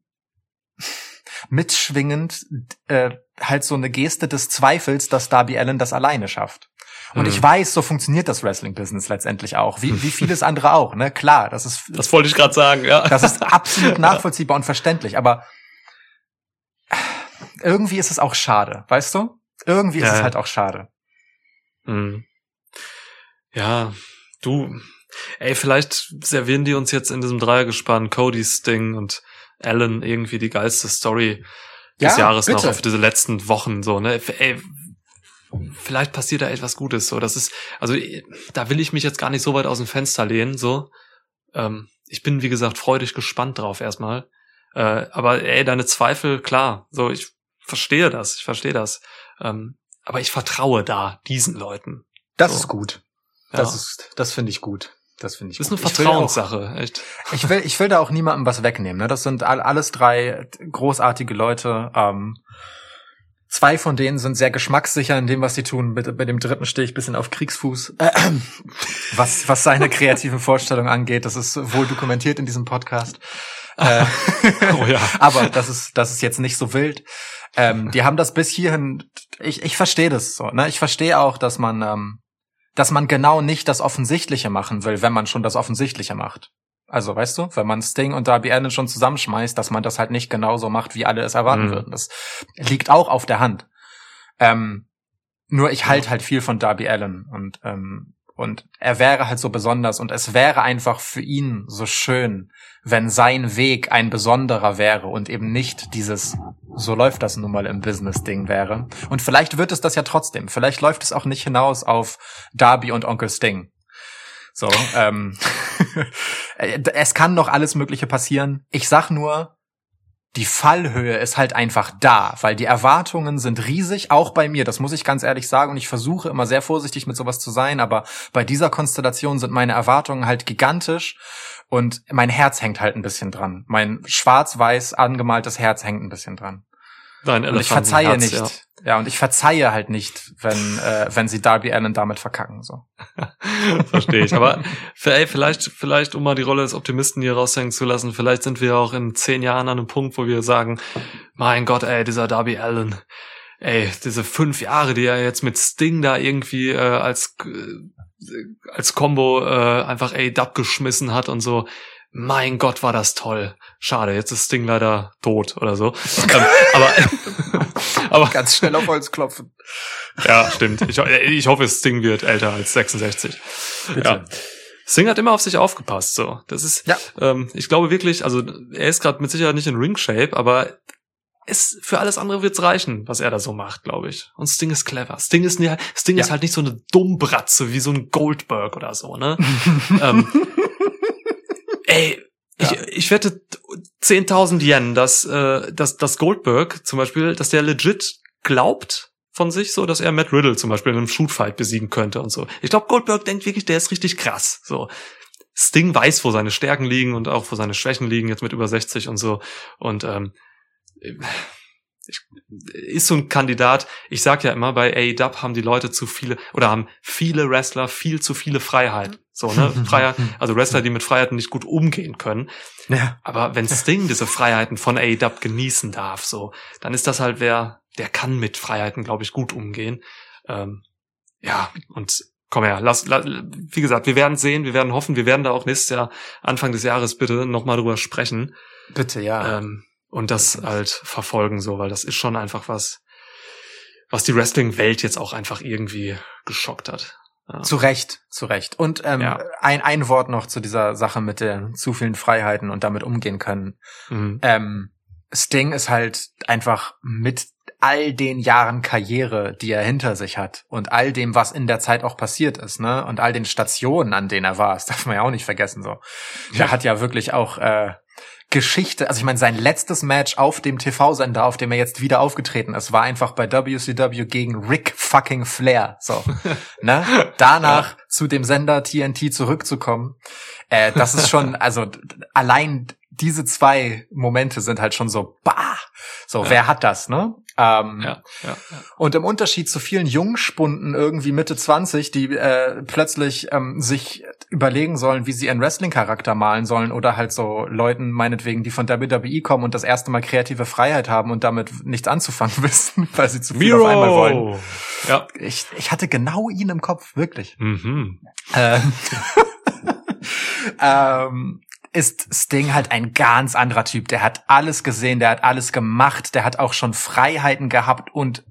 mitschwingend äh, halt so eine Geste des Zweifels, dass Darby Allen das alleine schafft. Und mhm. ich weiß, so funktioniert das Wrestling-Business letztendlich auch, wie, wie vieles andere auch, ne? Klar, das ist. Das wollte ich gerade sagen, ja. Das ist absolut <laughs> nachvollziehbar und verständlich, aber irgendwie ist es auch schade, weißt du? Irgendwie ist ja. es halt auch schade. Mhm. Ja, du, ey, vielleicht servieren die uns jetzt in diesem Dreiergespann Cody Sting und Alan irgendwie die geilste Story des ja, Jahres bitte. noch für diese letzten Wochen, so, ne? Ey, vielleicht passiert da etwas Gutes, so. Das ist, also, da will ich mich jetzt gar nicht so weit aus dem Fenster lehnen, so. Ähm, ich bin, wie gesagt, freudig gespannt drauf erstmal. Äh, aber ey, deine Zweifel, klar, so, ich verstehe das, ich verstehe das. Ähm, aber ich vertraue da diesen Leuten. Das so. ist gut. Das ist, das finde ich gut. Das finde ich. Das ist eine Vertrauenssache, echt. Ich will, ich will da auch niemandem was wegnehmen. Ne? Das sind all, alles drei großartige Leute. Ähm, zwei von denen sind sehr geschmackssicher in dem, was sie tun. Bei, bei dem dritten stehe ich bisschen auf Kriegsfuß. Äh, <clears throat> was, was seine kreative Vorstellung angeht, das ist wohl dokumentiert in diesem Podcast. Äh, <laughs> oh ja. <laughs> aber das ist, das ist jetzt nicht so wild. Ähm, die haben das bis hierhin. Ich, ich verstehe das so. Ne? Ich verstehe auch, dass man ähm, dass man genau nicht das Offensichtliche machen will, wenn man schon das Offensichtliche macht. Also, weißt du, wenn man Sting und Darby Allen schon zusammenschmeißt, dass man das halt nicht genauso macht, wie alle es erwarten mhm. würden. Das liegt auch auf der Hand. Ähm, nur ich halte halt viel von Darby Allen und ähm, und er wäre halt so besonders und es wäre einfach für ihn so schön, wenn sein Weg ein besonderer wäre und eben nicht dieses so läuft das nun mal im Business-Ding wäre. Und vielleicht wird es das ja trotzdem. Vielleicht läuft es auch nicht hinaus auf Darby und Onkel Sting. So, ähm, <laughs> <laughs> es kann noch alles Mögliche passieren. Ich sag nur, die Fallhöhe ist halt einfach da, weil die Erwartungen sind riesig, auch bei mir, das muss ich ganz ehrlich sagen und ich versuche immer sehr vorsichtig mit sowas zu sein, aber bei dieser Konstellation sind meine Erwartungen halt gigantisch und mein Herz hängt halt ein bisschen dran. Mein schwarz-weiß angemaltes Herz hängt ein bisschen dran. Dein und ich verzeihe nicht. Ja. Ja. und ich verzeihe halt nicht, wenn äh, wenn sie Darby Allen damit verkacken so. <laughs> Verstehe ich. Aber für, ey, vielleicht vielleicht um mal die Rolle des Optimisten hier raushängen zu lassen, vielleicht sind wir auch in zehn Jahren an einem Punkt, wo wir sagen, mein Gott, ey, dieser Darby Allen, ey, diese fünf Jahre, die er jetzt mit Sting da irgendwie äh, als äh, als Combo äh, einfach ey Dub geschmissen hat und so mein Gott, war das toll. Schade, jetzt ist Sting leider tot oder so. ähm, aber, <laughs> aber ganz schnell auf Holz klopfen. Ja, stimmt. Ich, ich hoffe, Sting wird älter als 66. Bitte. Ja. Sting hat immer auf sich aufgepasst, so. Das ist, ja. ähm, ich glaube wirklich, also er ist gerade mit Sicherheit nicht in Ring-Shape, aber es, für alles andere wird's reichen, was er da so macht, glaube ich. Und Sting ist clever. Sting ist, Sting ja. ist halt nicht so eine Dummbratze wie so ein Goldberg oder so, ne? <laughs> ähm, Ey, ja. ich, ich wette 10.000 Yen, dass, äh, dass, dass Goldberg zum Beispiel, dass der legit glaubt von sich so, dass er Matt Riddle zum Beispiel in einem Shootfight besiegen könnte und so. Ich glaube, Goldberg denkt wirklich, der ist richtig krass. So. Sting weiß, wo seine Stärken liegen und auch wo seine Schwächen liegen, jetzt mit über 60 und so. Und ähm, ich, ist so ein Kandidat. Ich sag ja immer, bei AEW haben die Leute zu viele oder haben viele Wrestler viel zu viele Freiheiten. So, ne? <laughs> Freiheit, also Wrestler, die mit Freiheiten nicht gut umgehen können. Ja. Aber wenn Sting diese Freiheiten von AEW genießen darf, so, dann ist das halt wer, der kann mit Freiheiten, glaube ich, gut umgehen. Ähm, ja, und komm her, lass, lass, wie gesagt, wir werden sehen, wir werden hoffen, wir werden da auch nächstes Jahr, Anfang des Jahres bitte nochmal drüber sprechen. Bitte, ja. Ähm, und das halt verfolgen so, weil das ist schon einfach was, was die Wrestling-Welt jetzt auch einfach irgendwie geschockt hat. Ja. Zu Recht, zu Recht. Und ähm, ja. ein, ein Wort noch zu dieser Sache mit den zu vielen Freiheiten und damit umgehen können. Mhm. Ähm, Sting ist halt einfach mit all den Jahren Karriere, die er hinter sich hat und all dem, was in der Zeit auch passiert ist, ne, und all den Stationen, an denen er war, das darf man ja auch nicht vergessen, so. Ja. Der hat ja wirklich auch äh, Geschichte, also ich meine, sein letztes Match auf dem TV-Sender, auf dem er jetzt wieder aufgetreten ist, war einfach bei WCW gegen Rick fucking Flair. So, <laughs> ne? Danach ja. zu dem Sender TNT zurückzukommen, äh, das ist schon, <laughs> also allein diese zwei Momente sind halt schon so, bah, so, ja. wer hat das, ne? Ähm, ja, ja, ja. Und im Unterschied zu vielen Jungspunden irgendwie Mitte 20, die äh, plötzlich ähm, sich überlegen sollen, wie sie ihren Wrestling-Charakter malen sollen oder halt so Leuten meinetwegen, die von WWE kommen und das erste Mal kreative Freiheit haben und damit nichts anzufangen <laughs> wissen, weil sie zu viel Miro. auf einmal wollen. Ja. Ich, ich hatte genau ihn im Kopf, wirklich. Mhm. Äh, <laughs> ähm, ist Sting halt ein ganz anderer Typ. Der hat alles gesehen, der hat alles gemacht, der hat auch schon Freiheiten gehabt und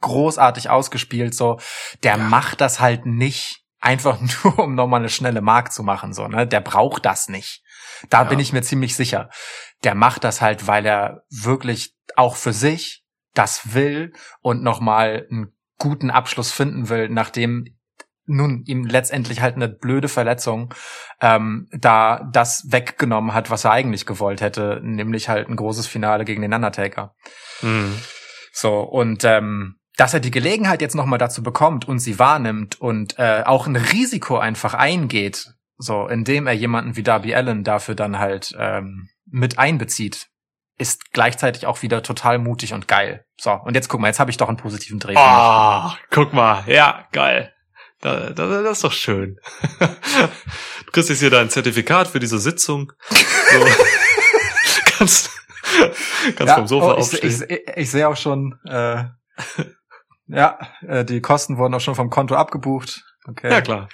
großartig ausgespielt. So, der ja. macht das halt nicht einfach <laughs> nur, um nochmal eine schnelle Mark zu machen. So, ne, der braucht das nicht. Da ja. bin ich mir ziemlich sicher. Der macht das halt, weil er wirklich auch für sich das will und nochmal einen guten Abschluss finden will, nachdem nun ihm letztendlich halt eine blöde Verletzung ähm, da das weggenommen hat, was er eigentlich gewollt hätte, nämlich halt ein großes Finale gegen den Undertaker. Mhm. So und ähm, dass er die Gelegenheit jetzt nochmal dazu bekommt und sie wahrnimmt und äh, auch ein Risiko einfach eingeht, so indem er jemanden wie Darby Allen dafür dann halt ähm, mit einbezieht, ist gleichzeitig auch wieder total mutig und geil. So, und jetzt guck mal, jetzt habe ich doch einen positiven Dreh. Ah, oh, guck mal, ja, geil. Da, da, das ist doch schön. Du kriegst jetzt hier dein Zertifikat für diese Sitzung. So. <laughs> kannst kannst ja, vom Sofa oh, aufstehen. Ich, ich, ich sehe auch schon, äh, ja, äh, die Kosten wurden auch schon vom Konto abgebucht. Okay. Ja, klar.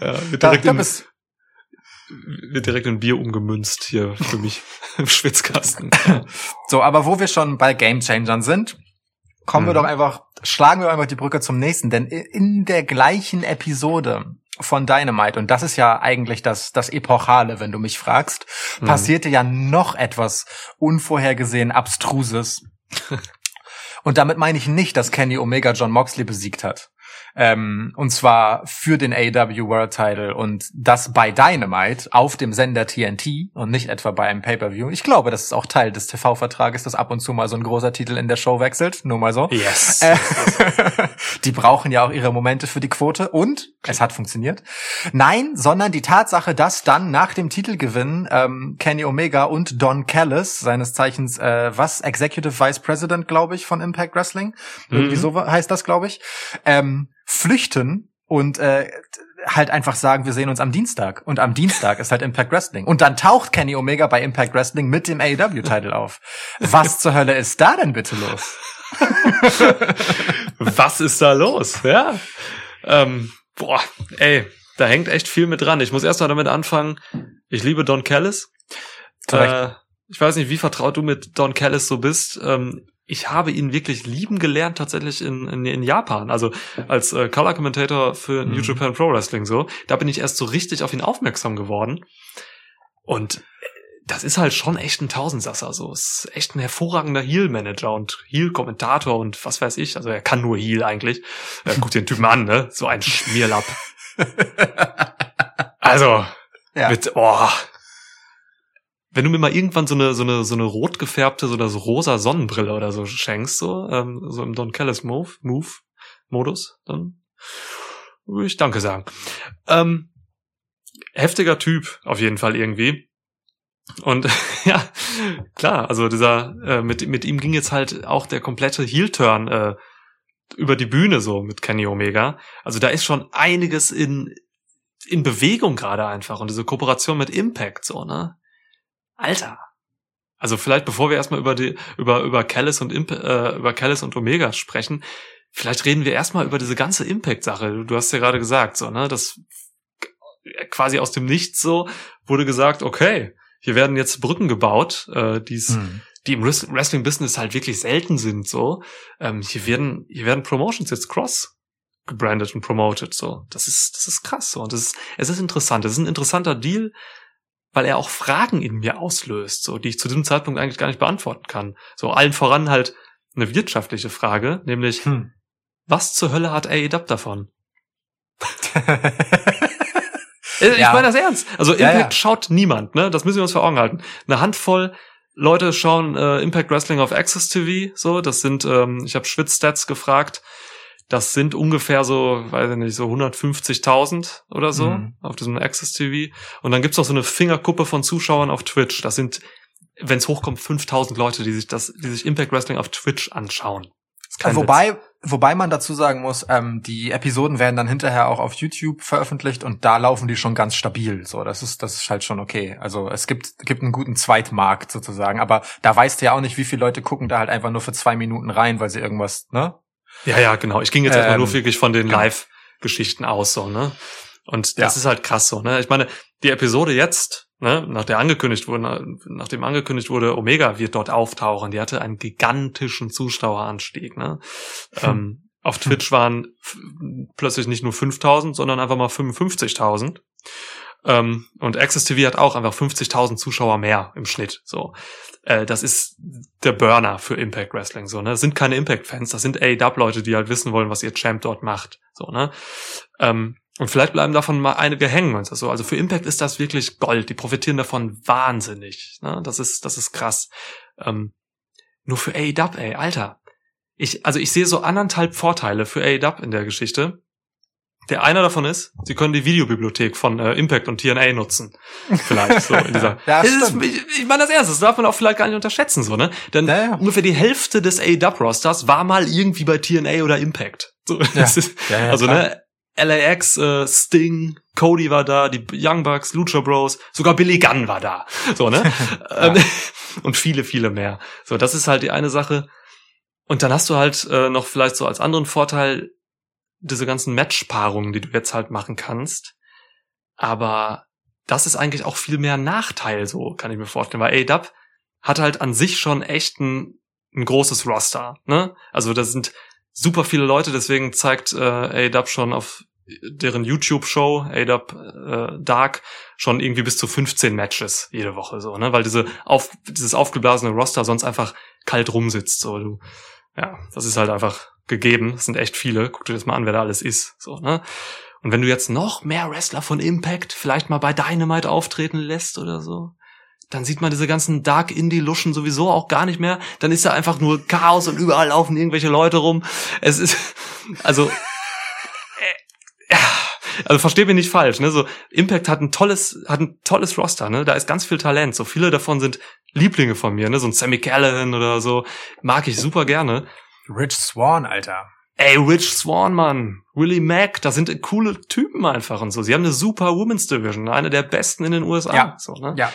ja, <laughs> wird, Da, direkt da in, bist, wird direkt in Bier umgemünzt hier für mich <laughs> im Schwitzkasten. So, aber wo wir schon bei Game Changern sind, kommen wir Mhm. doch einfach, schlagen wir einfach die Brücke zum nächsten, denn in der gleichen Episode von Dynamite, und das ist ja eigentlich das, das Epochale, wenn du mich fragst, Mhm. passierte ja noch etwas unvorhergesehen Abstruses. <laughs> Und damit meine ich nicht, dass Kenny Omega John Moxley besiegt hat. Ähm, und zwar für den AW World Title und das bei Dynamite auf dem Sender TNT und nicht etwa bei einem Pay-Per-View. Ich glaube, das ist auch Teil des TV-Vertrages, dass ab und zu mal so ein großer Titel in der Show wechselt. Nur mal so. Yes. Äh, <laughs> die brauchen ja auch ihre Momente für die Quote und es hat funktioniert. Nein, sondern die Tatsache, dass dann nach dem Titelgewinn ähm, Kenny Omega und Don Callis, seines Zeichens äh, was Executive Vice President, glaube ich, von Impact Wrestling, irgendwie Mhm. so heißt das, glaube ich, ähm, flüchten und äh, halt einfach sagen, wir sehen uns am Dienstag. Und am Dienstag ist halt Impact Wrestling. Und dann taucht Kenny Omega bei Impact Wrestling mit dem AEW-Titel auf. Was zur Hölle ist da denn bitte los? <laughs> Was ist da los? Ja. Ähm, boah, ey, da hängt echt viel mit dran. Ich muss erst mal damit anfangen. Ich liebe Don Callis. Äh, ich weiß nicht, wie vertraut du mit Don Callis so bist. Ähm, ich habe ihn wirklich lieben gelernt tatsächlich in, in, in Japan. Also als äh, Color Commentator für Mhm. New Japan Pro Wrestling so. Da bin ich erst so richtig auf ihn aufmerksam geworden. Und äh, das ist halt schon echt ein Tausendsasser. So ist echt ein hervorragender Heel-Manager und Heel-Kommentator und was weiß ich. Also er kann nur Heel eigentlich. Äh, guck dir den Typen an, ne? So ein Schmierlapp. <laughs> Also, Ja. mit, oh. Wenn du mir mal irgendwann so eine, so eine, so eine rot gefärbte, so, oder rosa Sonnenbrille oder so schenkst, so, ähm, so im Don Callis Move, Move, Modus, dann würde ich Danke sagen. Ähm, heftiger Typ, auf jeden Fall irgendwie. Und <laughs> ja, klar, also dieser, äh, mit, mit ihm ging jetzt halt auch der komplette Heel-Turn äh, über die Bühne so mit Kenny Omega. Also da ist schon einiges in, in Bewegung gerade einfach. Und diese Kooperation mit Impact, so, ne? Alter. Also vielleicht, bevor wir erstmal über die, über, über Callis und Imp äh, über Callis und Omega sprechen, vielleicht reden wir erstmal über diese ganze Impact-Sache. Du, du hast ja gerade gesagt, so, ne? Das quasi aus dem Nichts so wurde gesagt, okay, hier werden jetzt Brücken gebaut, äh, die's, Hm. die im Wrest- Wrestling-Business halt wirklich selten sind, so. Ähm, hier werden, hier werden Promotions jetzt cross gebrandet und promoted, so. Das ist, das ist krass, so. Und das ist, es ist interessant. Es ist ein interessanter Deal, weil er auch Fragen in mir auslöst, so, die ich zu diesem Zeitpunkt eigentlich gar nicht beantworten kann. So, allen voran halt eine wirtschaftliche Frage, nämlich, Hm. was zur Hölle hat AEW davon? <laughs> Äh, Ich Ja. meine das ernst. Also Ja, Impact ja. schaut niemand, ne? Das müssen wir uns vor Augen halten. Eine Handvoll Leute schauen äh, Impact Wrestling auf Access TV, so, das sind, ähm, ich habe Schwitz-Stats gefragt, das sind ungefähr so, weiß ich nicht, so 150.000 oder so Mhm. auf diesem Access TV. Und dann gibt's noch so eine Fingerkuppe von Zuschauern auf Twitch. Das sind, wenn es hochkommt, 5.000 Leute, die sich das, die sich Impact Wrestling auf Twitch anschauen. Witz. Wobei, wobei man dazu sagen muss, ähm, die Episoden werden dann hinterher auch auf YouTube veröffentlicht und da laufen die schon ganz stabil. So, das ist, das ist halt schon okay. Also es gibt, gibt einen guten Zweitmarkt sozusagen, aber da weißt du ja auch nicht, wie viele Leute gucken da halt einfach nur für zwei Minuten rein, weil sie irgendwas, ne? Ja, ja, genau. Ich ging jetzt erstmal Ähm, nur wirklich von den genau. Live-Geschichten aus, so, ne? Und das Ja. ist halt krass so, ne? Ich meine, die Episode jetzt, ne, nach der angekündigt wurde, nachdem angekündigt wurde, Omega wird dort auftauchen, die hatte einen gigantischen Zuschaueranstieg, ne? Hm. Ähm, auf Twitch waren plötzlich nicht nur 5000, sondern einfach mal 55.000. Ähm, und Access TV hat auch einfach 50.000 Zuschauer mehr im Schnitt, so. Äh, das ist der Burner für Impact Wrestling, so, ne? Das sind keine Impact-Fans, das sind AEW-Leute, die halt wissen wollen, was ihr Champ dort macht, so, ne? Ähm, und vielleicht bleiben davon mal einige hängen und so. Also für Impact ist das wirklich Gold. Die profitieren davon wahnsinnig. Ne? Das ist, das ist krass. Ähm, nur für AEW, ey, Alter. Ich, also ich sehe so anderthalb Vorteile für AEW in der Geschichte. Der einer davon ist, sie können die Videobibliothek von äh, Impact und TNA nutzen. Vielleicht so in <laughs> dieser. Ja, ist, ich, ich meine das ernst, das darf man auch vielleicht gar nicht unterschätzen, so, ne? Denn Ja, ja. ungefähr die Hälfte des AEW-Rosters war mal irgendwie bei TNA oder Impact. So, ist, Ja, ja, also, klar. ne, LAX, äh, Sting, Cody war da, die Young Bucks, Lucha Bros, sogar Billy Gunn war da. So, ne? <laughs> ähm, <laughs> und viele, viele mehr. So, das ist halt die eine Sache. Und dann hast du halt äh, noch vielleicht so als anderen Vorteil diese ganzen Matchpaarungen, die du jetzt halt machen kannst. Aber das ist eigentlich auch viel mehr Nachteil, so kann ich mir vorstellen, weil AW hat halt an sich schon echt ein, ein großes Roster, ne? Also da sind super viele Leute, deswegen zeigt äh, AW schon auf deren YouTube-Show, ADAP äh, Dark, schon irgendwie bis zu 15 Matches jede Woche, so, ne? Weil diese auf, dieses aufgeblasene Roster sonst einfach kalt rumsitzt. So, du, ja, das ist halt einfach gegeben. Das sind echt viele. Guck dir das mal an, wer da alles ist. So, ne? Und wenn du jetzt noch mehr Wrestler von Impact vielleicht mal bei Dynamite auftreten lässt oder so, dann sieht man diese ganzen Dark Indie-Luschen sowieso auch gar nicht mehr. Dann ist da einfach nur Chaos und überall laufen irgendwelche Leute rum. Es ist, <laughs> also, äh, also versteh mich nicht falsch, ne? So Impact hat ein tolles, hat ein tolles Roster, ne? Da ist ganz viel Talent. So viele davon sind Lieblinge von mir, ne? So ein Sammy Callahan oder so mag ich super gerne. Rich Swan, Alter. Ey, Rich Swan, Mann. Willie Mack, das sind coole Typen einfach und so. Sie haben eine super Women's Division, eine der besten in den USA. Ja. So, ne? Ja.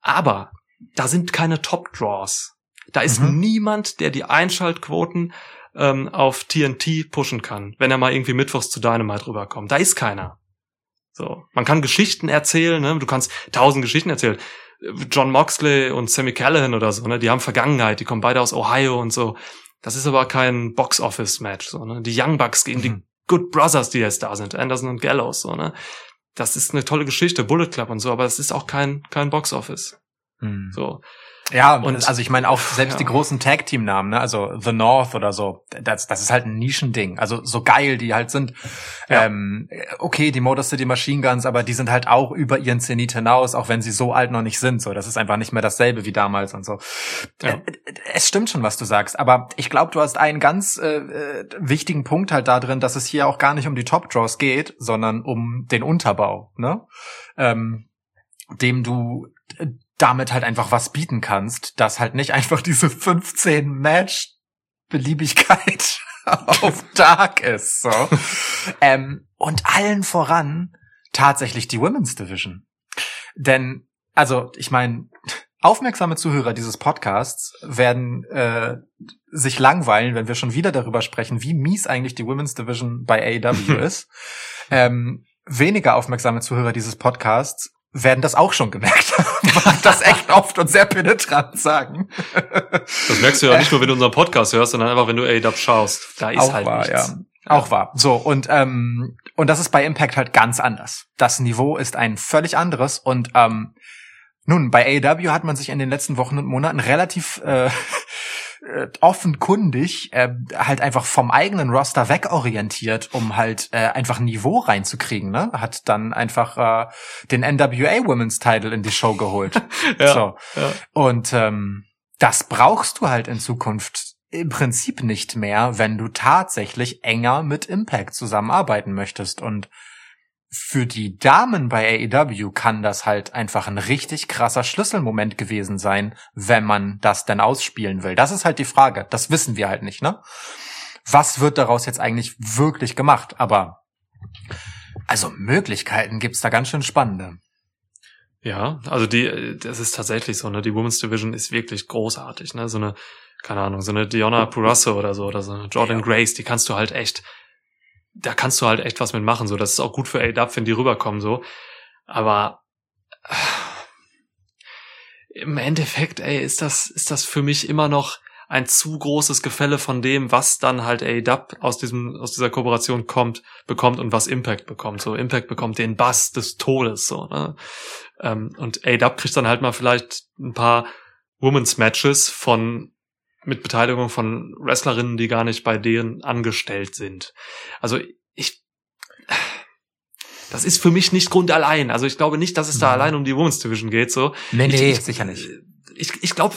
Aber da sind keine Top Draws. Da ist Mhm. niemand, der die Einschaltquoten ähm, auf TNT pushen kann, wenn er mal irgendwie mittwochs zu Dynamite rüberkommt. Da ist keiner. So, man kann Geschichten erzählen, ne? Du kannst tausend Geschichten erzählen. John Moxley und Sammy Callahan oder so, ne? Die haben Vergangenheit, die kommen beide aus Ohio und so. Das ist aber kein Box-Office-Match, so, ne? Die Young Bucks gegen die Mhm. Good Brothers, die jetzt da sind, Anderson und Gallows, so, ne? Das ist eine tolle Geschichte, Bullet Club und so, aber es ist auch kein, kein Box-Office. Hm. So. Ja, und also ich meine auch selbst ja. die großen Tag-Team-Namen, ne? also The North oder so, das, das ist halt ein Nischending. Also so geil die halt sind. Ja. Ähm, okay, die Motor City Machine Guns, aber die sind halt auch über ihren Zenit hinaus, auch wenn sie so alt noch nicht sind. So, das ist einfach nicht mehr dasselbe wie damals und so. Ja. Äh, Es stimmt schon, was du sagst, aber ich glaube, du hast einen ganz äh, äh, wichtigen Punkt halt da drin, dass es hier auch gar nicht um die Top Draws geht, sondern um den Unterbau, ne? Ähm, dem du äh, damit halt einfach was bieten kannst, dass halt nicht einfach diese 15 Match Beliebigkeit <laughs> auf Dark ist, so. <laughs> ähm, und allen voran tatsächlich die Women's Division. Denn, also, ich meine, aufmerksame Zuhörer dieses Podcasts werden äh, sich langweilen, wenn wir schon wieder darüber sprechen, wie mies eigentlich die Women's Division bei AEW <laughs> ist. Ähm, weniger aufmerksame Zuhörer dieses Podcasts werden das auch schon gemerkt haben, <laughs> das echt oft und sehr penetrant sagen. Das merkst du ja nicht nur, wenn du unseren Podcast hörst, sondern einfach, wenn du AW schaust. Da ist auch halt wahr, nichts. ja. Auch wahr. So, und, ähm, und das ist bei Impact halt ganz anders. Das Niveau ist ein völlig anderes und ähm, nun, bei AEW hat man sich in den letzten Wochen und Monaten relativ äh, äh, offenkundig äh, halt einfach vom eigenen Roster wegorientiert, um halt äh, einfach ein Niveau reinzukriegen. Ne? Hat dann einfach äh, den NWA Women's Title in die Show geholt. <laughs> Ja, So. ja. Und ähm, das brauchst du halt in Zukunft im Prinzip nicht mehr, wenn du tatsächlich enger mit Impact zusammenarbeiten möchtest. Und für die Damen bei AEW kann das halt einfach ein richtig krasser Schlüsselmoment gewesen sein, wenn man das denn ausspielen will. Das ist halt die Frage. Das wissen wir halt nicht, ne? Was wird daraus jetzt eigentlich wirklich gemacht? Aber also Möglichkeiten gibt's da ganz schön spannende. Ja, also die, das ist tatsächlich so, ne? Die Women's Division ist wirklich großartig, ne? So eine, keine Ahnung, so eine Diona Purasso oder so, oder so eine Jordan Ja. Grace, die kannst du halt echt, da kannst du halt echt was mitmachen, so. Das ist auch gut für AW, wenn die rüberkommen, so. Aber, äh, im Endeffekt, ey, ist das, ist das für mich immer noch ein zu großes Gefälle von dem, was dann halt AEW aus diesem, aus dieser Kooperation kommt, bekommt und was Impact bekommt. So, Impact bekommt den Bass des Todes, so, ne? Ähm, und AEW kriegt dann halt mal vielleicht ein paar Women's Matches von, mit Beteiligung von Wrestlerinnen, die gar nicht bei denen angestellt sind. Also, ich, das ist für mich nicht Grund allein. Also ich glaube nicht, dass es da Mhm. allein um die Women's Division geht, so. Nee, Ich- nee, ich- sicher nicht. Ich, ich glaube,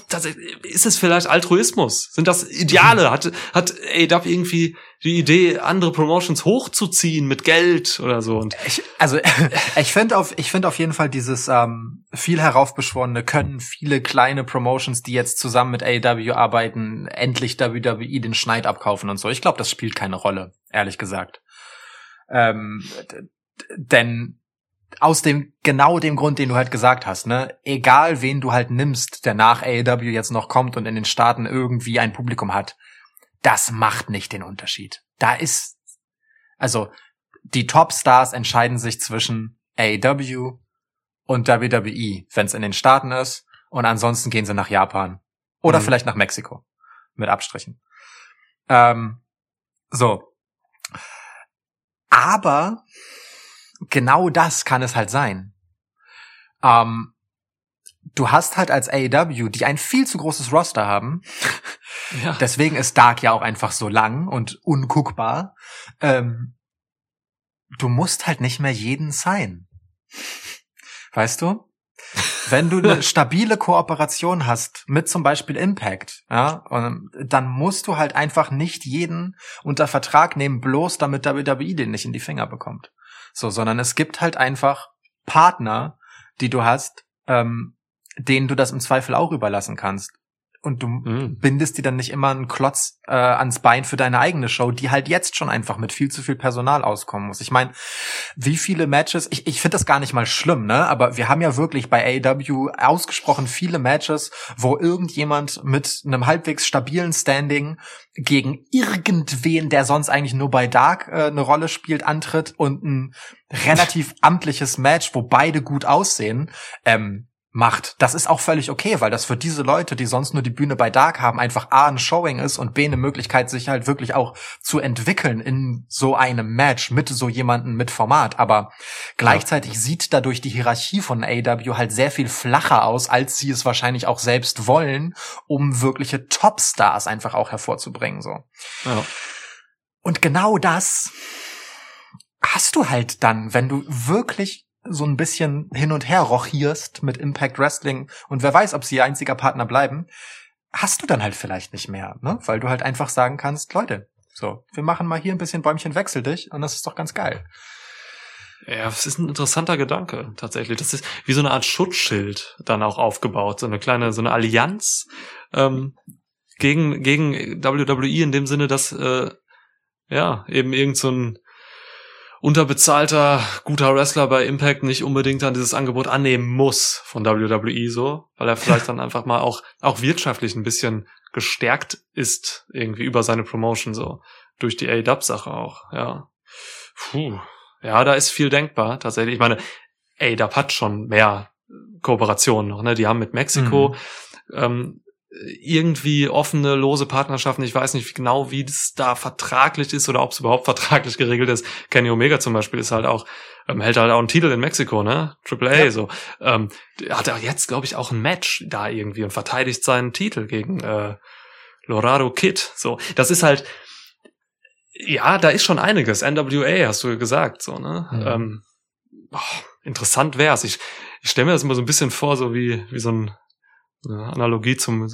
ist es vielleicht Altruismus? Sind das Ideale? Hat, hat AEW irgendwie die Idee, andere Promotions hochzuziehen mit Geld oder so? Und Ich, also <laughs> ich finde auf, ich finde auf jeden Fall dieses ähm, viel heraufbeschworene können viele kleine Promotions, die jetzt zusammen mit AEW arbeiten, endlich WWE den Schneid abkaufen und so. Ich glaube, das spielt keine Rolle, ehrlich gesagt. Ähm, denn aus dem genau dem Grund, den du halt gesagt hast, ne, egal wen du halt nimmst, der nach AEW jetzt noch kommt und in den Staaten irgendwie ein Publikum hat, das macht nicht den Unterschied. Da ist Also die Topstars entscheiden sich zwischen AEW und WWE, wenn es in den Staaten ist. Und ansonsten gehen sie nach Japan. Oder mhm. vielleicht nach Mexiko. Mit Abstrichen. Ähm, so. Aber genau das kann es halt sein. Ähm, du hast halt als AEW, die ein viel zu großes Roster haben, <laughs> ja. deswegen ist Dark ja auch einfach so lang und unguckbar, ähm, du musst halt nicht mehr jeden sein. Weißt du? Wenn du eine <laughs> stabile Kooperation hast mit zum Beispiel Impact, ja, dann musst du halt einfach nicht jeden unter Vertrag nehmen, bloß damit WWE den nicht in die Finger bekommt. So, sondern es gibt halt einfach Partner, die du hast, ähm, denen du das im Zweifel auch überlassen kannst. Und du mhm. bindest dir dann nicht immer einen Klotz äh, ans Bein für deine eigene Show, die halt jetzt schon einfach mit viel zu viel Personal auskommen muss. Ich meine, wie viele Matches, ich, ich finde das gar nicht mal schlimm, ne? Aber wir haben ja wirklich bei AEW ausgesprochen viele Matches, wo irgendjemand mit einem halbwegs stabilen Standing gegen irgendwen, der sonst eigentlich nur bei Dark äh, eine Rolle spielt, antritt und ein relativ amtliches Match, wo beide gut aussehen. Ähm, macht. Das ist auch völlig okay, weil das für diese Leute, die sonst nur die Bühne bei Dark haben, einfach A ein Showing ist und B eine Möglichkeit, sich halt wirklich auch zu entwickeln in so einem Match mit so jemanden mit Format. Aber gleichzeitig ja. sieht dadurch die Hierarchie von AW halt sehr viel flacher aus, als sie es wahrscheinlich auch selbst wollen, um wirkliche Topstars einfach auch hervorzubringen, so. Ja. Und genau das hast du halt dann, wenn du wirklich so ein bisschen hin und her rochierst mit Impact Wrestling und wer weiß, ob sie ihr einziger Partner bleiben, hast du dann halt vielleicht nicht mehr, ne? Weil du halt einfach sagen kannst, Leute, so, wir machen mal hier ein bisschen Bäumchen wechsel dich und das ist doch ganz geil. Ja, es ist ein interessanter Gedanke, tatsächlich. Das ist wie so eine Art Schutzschild dann auch aufgebaut, so eine kleine, so eine Allianz ähm, gegen, gegen WWE in dem Sinne, dass äh, ja, eben irgend so ein unterbezahlter, guter Wrestler bei Impact nicht unbedingt dann dieses Angebot annehmen muss von WWE so, weil er vielleicht dann einfach mal auch, auch wirtschaftlich ein bisschen gestärkt ist, irgendwie über seine Promotion so, durch die A-Dub-Sache auch, ja. Puh. Ja, da ist viel denkbar, tatsächlich. Ich meine, A-Dub hat schon mehr Kooperationen noch, ne? Die haben mit Mexiko, mhm. ähm, irgendwie offene, lose Partnerschaften. Ich weiß nicht genau, wie das da vertraglich ist oder ob es überhaupt <laughs> vertraglich geregelt ist. Kenny Omega zum Beispiel ist halt auch, ähm, hält halt auch einen Titel in Mexiko, ne? Triple A, ja. so. Ähm, hat er jetzt, glaube ich, auch ein Match da irgendwie und verteidigt seinen Titel gegen äh, Lorado Kid. So, das ist halt, ja, da ist schon einiges. NWA, hast du gesagt, so, ne? Mhm. Ähm, oh, interessant wär's. Ich, ich stelle mir das immer so ein bisschen vor, so wie, wie so ein eine Analogie zum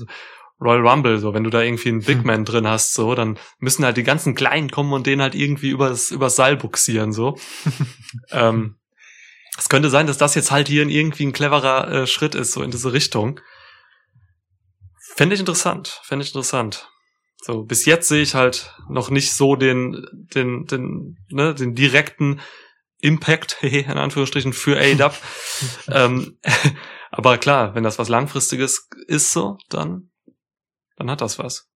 Royal Rumble, so wenn du da irgendwie einen Big hm. Man drin hast, so, dann müssen halt die ganzen Kleinen kommen und den halt irgendwie übers, übers Seil buxieren, so. <laughs> ähm, es könnte sein, dass das jetzt halt hier irgendwie ein cleverer äh, Schritt ist, so in diese Richtung. Fände ich interessant, fände ich interessant. So, bis jetzt sehe ich halt noch nicht so den, den, den, ne, den direkten Impact, <laughs> in Anführungsstrichen, für ADAP. <laughs> ähm, aber klar, wenn das was Langfristiges ist so, dann, dann hat das was.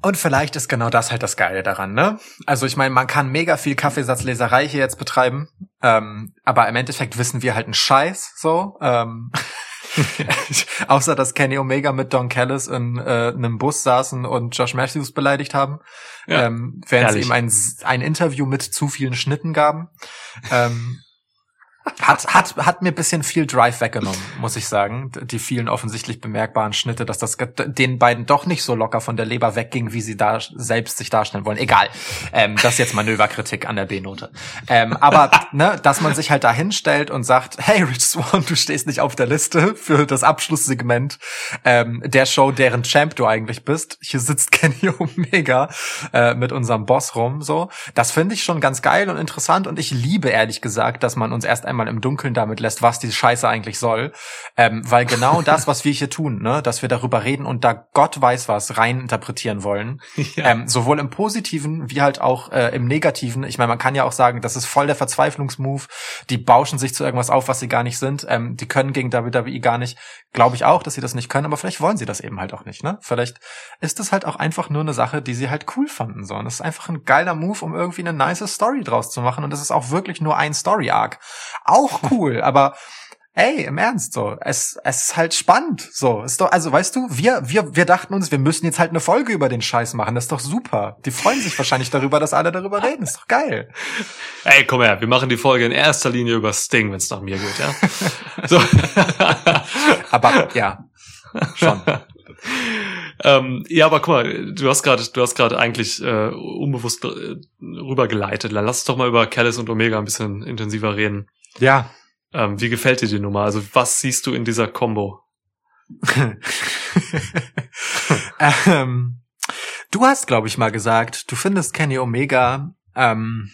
Und vielleicht ist genau das halt das Geile daran, ne? Also ich meine, man kann mega viel Kaffeesatzleserei hier jetzt betreiben, ähm, aber im Endeffekt wissen wir halt einen Scheiß, so. Ähm, <laughs> <laughs> außer dass Kenny Omega mit Don Callis in äh, einem Bus saßen und Josh Matthews beleidigt haben, ja, ähm, während sie ihm ein, ein Interview mit zu vielen Schnitten gaben. Ähm, hat, hat, hat mir bisschen viel Drive weggenommen, muss ich sagen. Die vielen offensichtlich bemerkbaren Schnitte, dass das den beiden doch nicht so locker von der Leber wegging, wie sie da selbst sich darstellen wollen. Egal. Ähm, das ist jetzt Manöverkritik an der B-Note. Ähm, aber, <laughs> ne, dass man sich halt da hinstellt und sagt, hey, Rich Swan, du stehst nicht auf der Liste für das Abschlusssegment ähm, der Show, deren Champ du eigentlich bist. Hier sitzt <laughs> Kenny Omega äh, mit unserem Boss rum, so. Das finde ich schon ganz geil und interessant und ich liebe ehrlich gesagt, dass man uns erst einmal im Dunkeln damit lässt, was diese Scheiße eigentlich soll. Ähm, weil genau <laughs> das, was wir hier tun, ne, dass wir darüber reden und da Gott weiß was rein interpretieren wollen, <laughs> ja. ähm, sowohl im Positiven wie halt auch äh, im Negativen. Ich meine, man kann ja auch sagen, das ist voll der Verzweiflungsmove. Die bauschen sich zu irgendwas auf, was sie gar nicht sind. Ähm, die können gegen WWE gar nicht. Glaube ich auch, dass sie das nicht können, aber vielleicht wollen sie das eben halt auch nicht. Ne? Vielleicht ist das halt auch einfach nur eine Sache, die sie halt cool fanden. So. Und das ist einfach ein geiler Move, um irgendwie eine nice Story draus zu machen. Und das ist auch wirklich nur ein Story-Arc. Auch cool, aber ey, im Ernst, so, es, es ist halt spannend, so, ist doch, also weißt du, wir, wir, wir dachten uns, wir müssen jetzt halt eine Folge über den Scheiß machen, das ist doch super. Die freuen sich wahrscheinlich darüber, dass alle darüber reden, ist doch geil. Ey, komm her, wir machen die Folge in erster Linie über Sting, wenn es nach mir geht, ja. so. <laughs> Aber, ja, schon. <laughs> ähm, ja, aber guck mal, du hast gerade, du hast gerade eigentlich äh, unbewusst äh, rübergeleitet. Lass uns doch mal über Callis und Omega ein bisschen intensiver reden. Ja. Ähm, wie gefällt dir die Nummer? Also was siehst du in dieser Combo? <laughs> ähm, du hast, glaube ich, mal gesagt, du findest Kenny Omega ähm,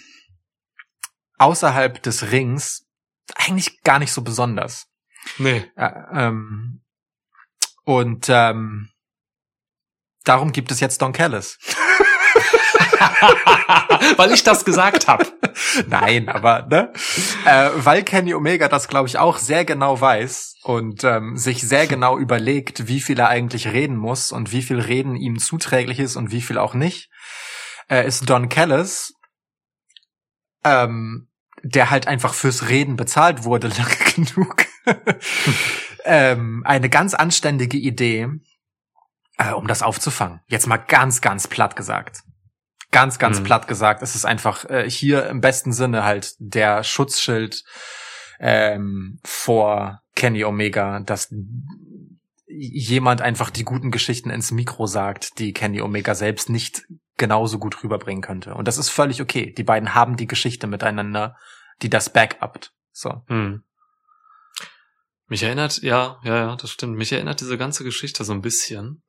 außerhalb des Rings eigentlich gar nicht so besonders. Nee. Äh, ähm, und ähm, darum gibt es jetzt Don Callis. <laughs> <laughs> weil ich das gesagt habe. Nein, aber ne, äh, weil Kenny Omega das glaube ich auch sehr genau weiß und ähm, sich sehr genau überlegt, wie viel er eigentlich reden muss und wie viel Reden ihm zuträglich ist und wie viel auch nicht, äh, ist Don Callis, ähm, der halt einfach fürs Reden bezahlt wurde <laughs> lange genug <laughs> ähm, eine ganz anständige Idee, äh, um das aufzufangen. Jetzt mal ganz, ganz platt gesagt. Ganz, ganz mhm. platt gesagt. Es ist einfach äh, hier im besten Sinne halt der Schutzschild ähm, vor Kenny Omega, dass jemand einfach die guten Geschichten ins Mikro sagt, die Kenny Omega selbst nicht genauso gut rüberbringen könnte. Und das ist völlig okay. Die beiden haben die Geschichte miteinander, die das backupt. So. Hm. Mich erinnert, ja, ja, ja, das stimmt. Mich erinnert diese ganze Geschichte so ein bisschen.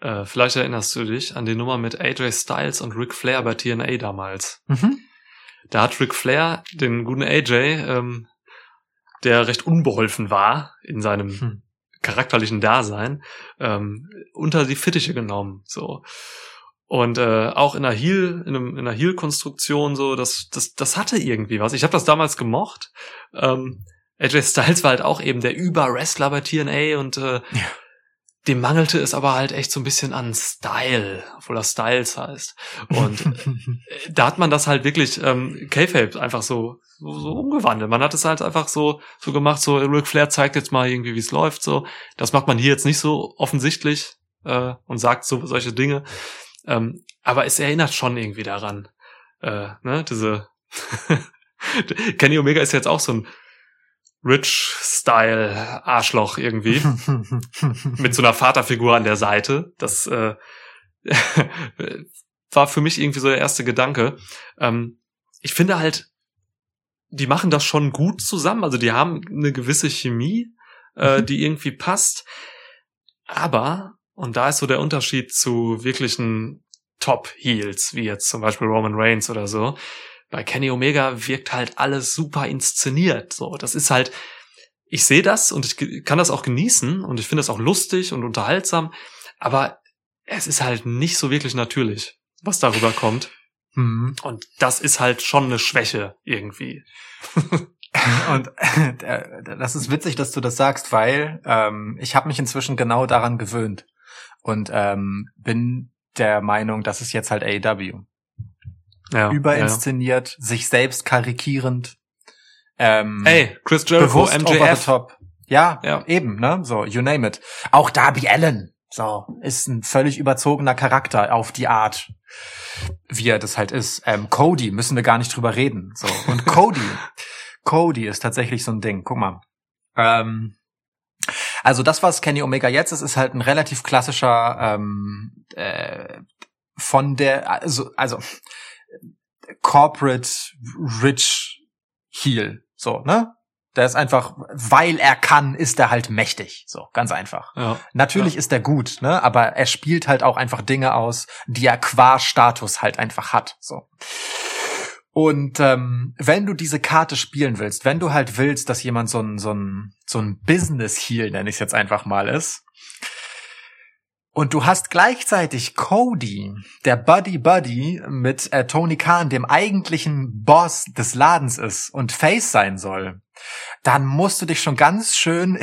Äh, vielleicht erinnerst du dich an die Nummer mit AJ Styles und Ric Flair bei TNA damals. Mhm. Da hat Ric Flair den guten AJ, ähm, der recht unbeholfen war in seinem hm. charakterlichen Dasein, ähm, unter die Fittiche genommen. So. Und äh, auch in einer Heel, in, einem, in einer Heel-Konstruktion, so, das, das, das hatte irgendwie was. Ich habe das damals gemocht. Ähm, AJ Styles war halt auch eben der Über-Wrestler bei TNA und äh, ja. Dem mangelte es aber halt echt so ein bisschen an Style, obwohl er Styles heißt. Und <laughs> äh, da hat man das halt wirklich ähm, K-Fape einfach so, so, so umgewandelt. Man hat es halt einfach so so gemacht, so Ric Flair zeigt jetzt mal irgendwie, wie es läuft. So, das macht man hier jetzt nicht so offensichtlich äh, und sagt so solche Dinge. Ähm, aber es erinnert schon irgendwie daran. Äh, ne, diese <laughs> Kenny Omega ist jetzt auch so ein Rich-Style-Arschloch irgendwie. <laughs> mit so einer Vaterfigur an der Seite. Das äh, <laughs> war für mich irgendwie so der erste Gedanke. Ähm, ich finde halt, die machen das schon gut zusammen. Also die haben eine gewisse Chemie, äh, mhm. die irgendwie passt. Aber, und da ist so der Unterschied zu wirklichen Top-Heels, wie jetzt zum Beispiel Roman Reigns oder so, bei Kenny Omega wirkt halt alles super inszeniert. So, das ist halt, ich sehe das und ich kann das auch genießen und ich finde das auch lustig und unterhaltsam, aber es ist halt nicht so wirklich natürlich, was darüber kommt. Mhm. Und das ist halt schon eine Schwäche irgendwie. <laughs> und äh, das ist witzig, dass du das sagst, weil ähm, ich habe mich inzwischen genau daran gewöhnt und ähm, bin der Meinung, das ist jetzt halt AEW ja, überinszeniert, ja. sich selbst karikierend. Ähm, Ey, Chris Jericho, MJF. Ja, ja, eben, ne? So, you name it. Auch Darby Allen, so, ist ein völlig überzogener Charakter auf die Art, wie er das halt ist. Ähm, Cody, müssen wir gar nicht drüber reden. So. Und <laughs> Cody, Cody ist tatsächlich so ein Ding. Guck mal. Ähm, also das, was Kenny Omega jetzt ist, ist halt ein relativ klassischer ähm, äh, von der, also, also Corporate Rich Heel. So, ne? Der ist einfach, weil er kann, ist er halt mächtig. So, ganz einfach. Ja, Natürlich ja. ist er gut, ne? Aber er spielt halt auch einfach Dinge aus, die er qua Status halt einfach hat. So. Und ähm, wenn du diese Karte spielen willst, wenn du halt willst, dass jemand so ein so ein so ein Business Heal, nenne ich es jetzt einfach mal ist, und du hast gleichzeitig Cody, der Buddy Buddy mit äh, Tony Khan, dem eigentlichen Boss des Ladens ist und Face sein soll, dann musst du dich schon ganz schön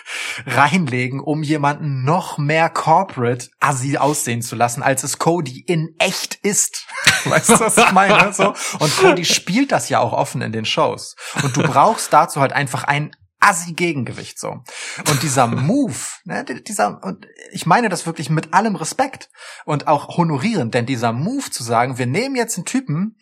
<laughs> reinlegen, um jemanden noch mehr corporate assi aussehen zu lassen, als es Cody in echt ist. <laughs> Weißt du, was ich meine? So. Und Cody spielt das ja auch offen in den Shows. Und du brauchst dazu halt einfach ein assi Gegengewicht so. Und dieser <laughs> Move, ne, dieser und ich meine das wirklich mit allem Respekt und auch honorieren, denn dieser Move zu sagen, wir nehmen jetzt einen Typen,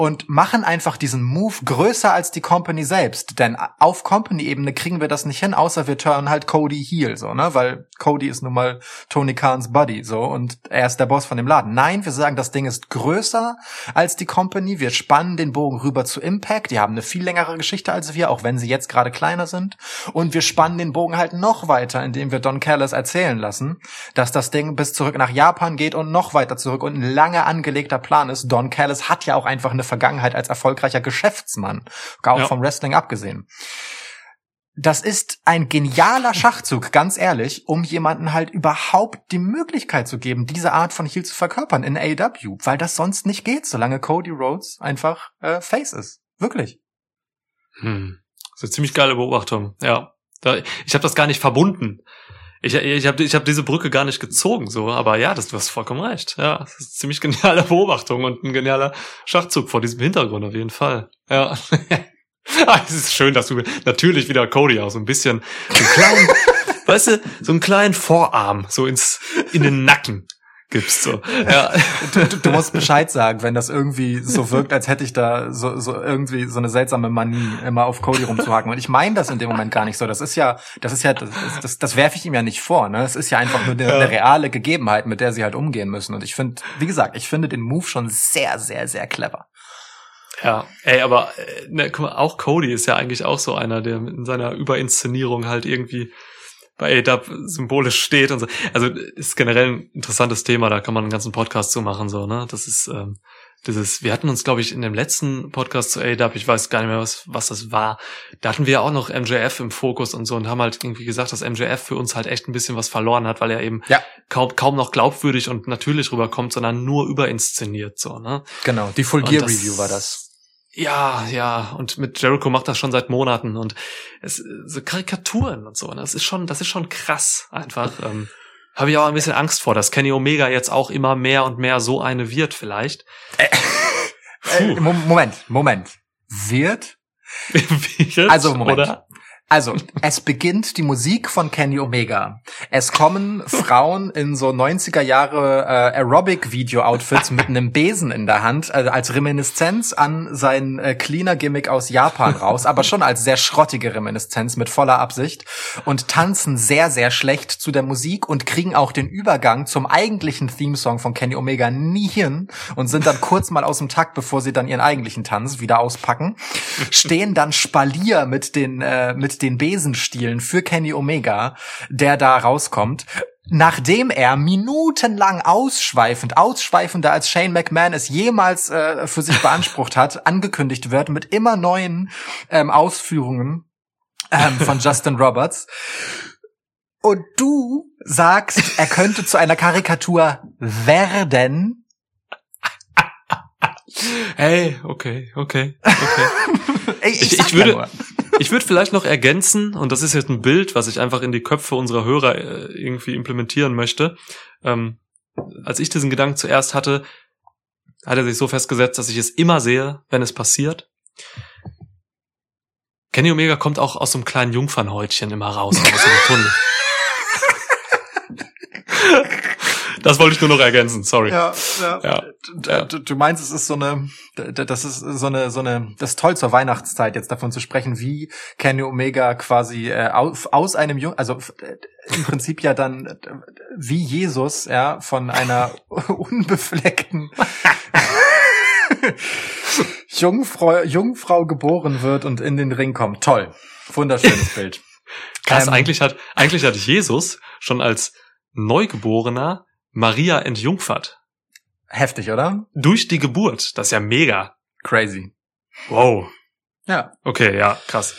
und machen einfach diesen Move größer als die Company selbst. Denn auf Company-Ebene kriegen wir das nicht hin, außer wir turnen halt Cody heel, so, ne? Weil Cody ist nun mal Tony Khans Buddy, so, und er ist der Boss von dem Laden. Nein, wir sagen, das Ding ist größer als die Company. Wir spannen den Bogen rüber zu Impact. Die haben eine viel längere Geschichte als wir, auch wenn sie jetzt gerade kleiner sind. Und wir spannen den Bogen halt noch weiter, indem wir Don Callis erzählen lassen, dass das Ding bis zurück nach Japan geht und noch weiter zurück und ein lange angelegter Plan ist. Don Callis hat ja auch einfach eine Vergangenheit als erfolgreicher Geschäftsmann, auch ja. vom Wrestling abgesehen. Das ist ein genialer Schachzug, ganz ehrlich, um jemanden halt überhaupt die Möglichkeit zu geben, diese Art von Heel zu verkörpern in AW, weil das sonst nicht geht, solange Cody Rhodes einfach äh, Face ist. Wirklich. Hm. Das ist eine ziemlich geile Beobachtung, ja. Da, ich habe das gar nicht verbunden. Ich, ich habe ich hab diese Brücke gar nicht gezogen, so, aber ja, das, du hast vollkommen recht. Ja, das ist ziemlich geniale <laughs> Beobachtung und ein genialer Schachzug vor diesem Hintergrund auf jeden Fall. Ja. <laughs> ah, es ist schön, dass du natürlich wieder Cody auch so ein bisschen, so einen kleinen, <laughs> weißt du, so einen kleinen Vorarm so ins in den Nacken gibst. So. Ja. Du, du, du, musst Bescheid sagen, wenn das irgendwie so wirkt, als hätte ich da so, so irgendwie so eine seltsame Manie, immer auf Cody rumzuhaken. Und ich meine das in dem Moment gar nicht so. Das ist ja, das ist ja, das, das, das werfe ich ihm ja nicht vor. Ne? Es ist ja einfach nur eine, ja. eine reale Gegebenheit, mit der sie halt umgehen müssen. Und ich finde, wie gesagt, ich finde den Move schon sehr, sehr, sehr clever. Ja, ey, aber äh, ne, guck mal, auch Cody ist ja eigentlich auch so einer, der in seiner Überinszenierung halt irgendwie bei ADAP symbolisch steht und so. Also ist generell ein interessantes Thema, da kann man einen ganzen Podcast zu machen, so, ne? Das ist, ähm, dieses, wir hatten uns, glaube ich, in dem letzten Podcast zu ADAP, ich weiß gar nicht mehr, was, was das war, da hatten wir auch noch MJF im Fokus und so und haben halt irgendwie gesagt, dass MJF für uns halt echt ein bisschen was verloren hat, weil er eben ja. kaum, kaum noch glaubwürdig und natürlich rüberkommt, sondern nur überinszeniert, so, ne? Genau, die Full Gear Review war das. Ja, ja, und mit Jericho macht das schon seit Monaten und es so Karikaturen und so, ne? das ist schon, das ist schon krass einfach. Ähm, Habe ich auch ein bisschen Angst vor, dass Kenny Omega jetzt auch immer mehr und mehr so eine wird vielleicht. Äh, <laughs> äh, Moment, Moment. Wird? <laughs> wird also Moment. Oder? Also, es beginnt die Musik von Kenny Omega. Es kommen Frauen in so 90er Jahre äh, Aerobic-Video-Outfits mit einem Besen in der Hand, äh, als Reminiszenz an sein äh, Cleaner-Gimmick aus Japan raus, aber schon als sehr schrottige Reminiszenz mit voller Absicht und tanzen sehr, sehr schlecht zu der Musik und kriegen auch den Übergang zum eigentlichen Theme-Song von Kenny Omega nie hin und sind dann kurz mal aus dem Takt, bevor sie dann ihren eigentlichen Tanz wieder auspacken, stehen dann Spalier mit den, äh, mit den Besenstielen für Kenny Omega, der da rauskommt nachdem er minutenlang ausschweifend, ausschweifender als Shane McMahon es jemals äh, für sich <laughs> beansprucht hat, angekündigt wird mit immer neuen ähm, Ausführungen ähm, von <laughs> Justin Roberts. Und du sagst, er könnte zu einer Karikatur werden. Hey, okay, okay, okay. <laughs> Ich, ich, ich würde, ja ich würde vielleicht noch ergänzen, und das ist jetzt ein Bild, was ich einfach in die Köpfe unserer Hörer äh, irgendwie implementieren möchte. Ähm, als ich diesen Gedanken zuerst hatte, hat er sich so festgesetzt, dass ich es immer sehe, wenn es passiert. Kenny Omega kommt auch aus so einem kleinen Jungfernhäutchen immer raus aus dem Tunnel. Das wollte ich nur noch ergänzen, sorry. Ja, ja. ja. Du, du, meinst, es ist so eine, das ist so eine, so eine, das ist toll zur Weihnachtszeit jetzt davon zu sprechen, wie Kenny Omega quasi äh, aus, aus einem Jung, also äh, im Prinzip ja dann äh, wie Jesus, ja, von einer <laughs> unbefleckten <laughs> Jungfrau, Jungfrau geboren wird und in den Ring kommt. Toll. Wunderschönes <laughs> Bild. Krass, ähm, eigentlich hat, eigentlich hat Jesus schon als Neugeborener Maria entjungfert. Heftig, oder? Durch die Geburt. Das ist ja mega. Crazy. Wow. Ja. Okay, ja, krass.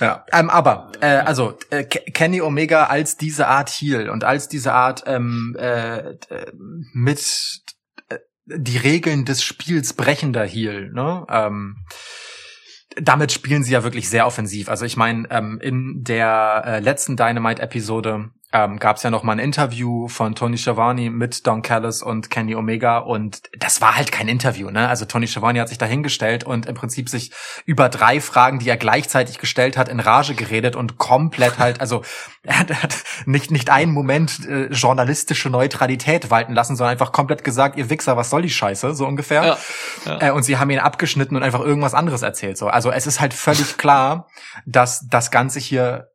Ja, ähm, aber äh, also äh, Kenny Omega als diese Art Heel und als diese Art ähm, äh, mit äh, die Regeln des Spiels brechender Heel, ne? Ähm, damit spielen sie ja wirklich sehr offensiv. Also ich meine, ähm, in der äh, letzten Dynamite-Episode ähm, gab es ja noch mal ein Interview von Tony Schiavone mit Don Callis und Kenny Omega und das war halt kein Interview, ne? Also Tony Schiavone hat sich da hingestellt und im Prinzip sich über drei Fragen, die er gleichzeitig gestellt hat, in Rage geredet und komplett halt, also <laughs> er hat, hat nicht nicht einen Moment äh, journalistische Neutralität walten lassen, sondern einfach komplett gesagt, ihr Wichser, was soll die Scheiße, so ungefähr. Ja, ja. Äh, und sie haben ihn abgeschnitten und einfach irgendwas anderes erzählt. So, also es ist halt völlig klar, dass das Ganze hier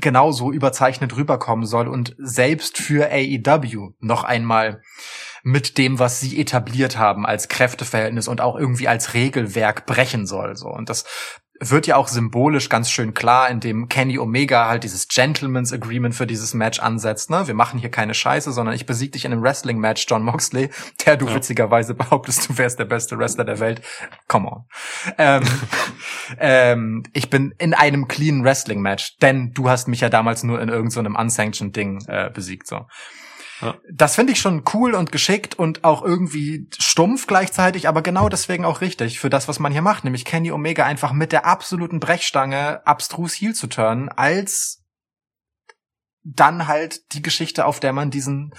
genauso überzeichnet rüberkommen soll und selbst für AEW noch einmal mit dem, was sie etabliert haben als Kräfteverhältnis und auch irgendwie als Regelwerk brechen soll. So und das wird ja auch symbolisch ganz schön klar, indem Kenny Omega halt dieses Gentleman's Agreement für dieses Match ansetzt. Ne? Wir machen hier keine Scheiße, sondern ich besieg dich in einem Wrestling-Match, John Moxley, der du ja. witzigerweise behauptest, du wärst der beste Wrestler der Welt. Come on. ähm, <laughs> ähm, ich bin in einem clean Wrestling-Match, denn du hast mich ja damals nur in irgendeinem so unsanctioned Ding äh, besiegt. So. Das finde ich schon cool und geschickt und auch irgendwie stumpf gleichzeitig, aber genau deswegen auch richtig für das, was man hier macht, nämlich Kenny Omega einfach mit der absoluten Brechstange abstrus Heel zu turnen, als dann halt die Geschichte, auf der man diesen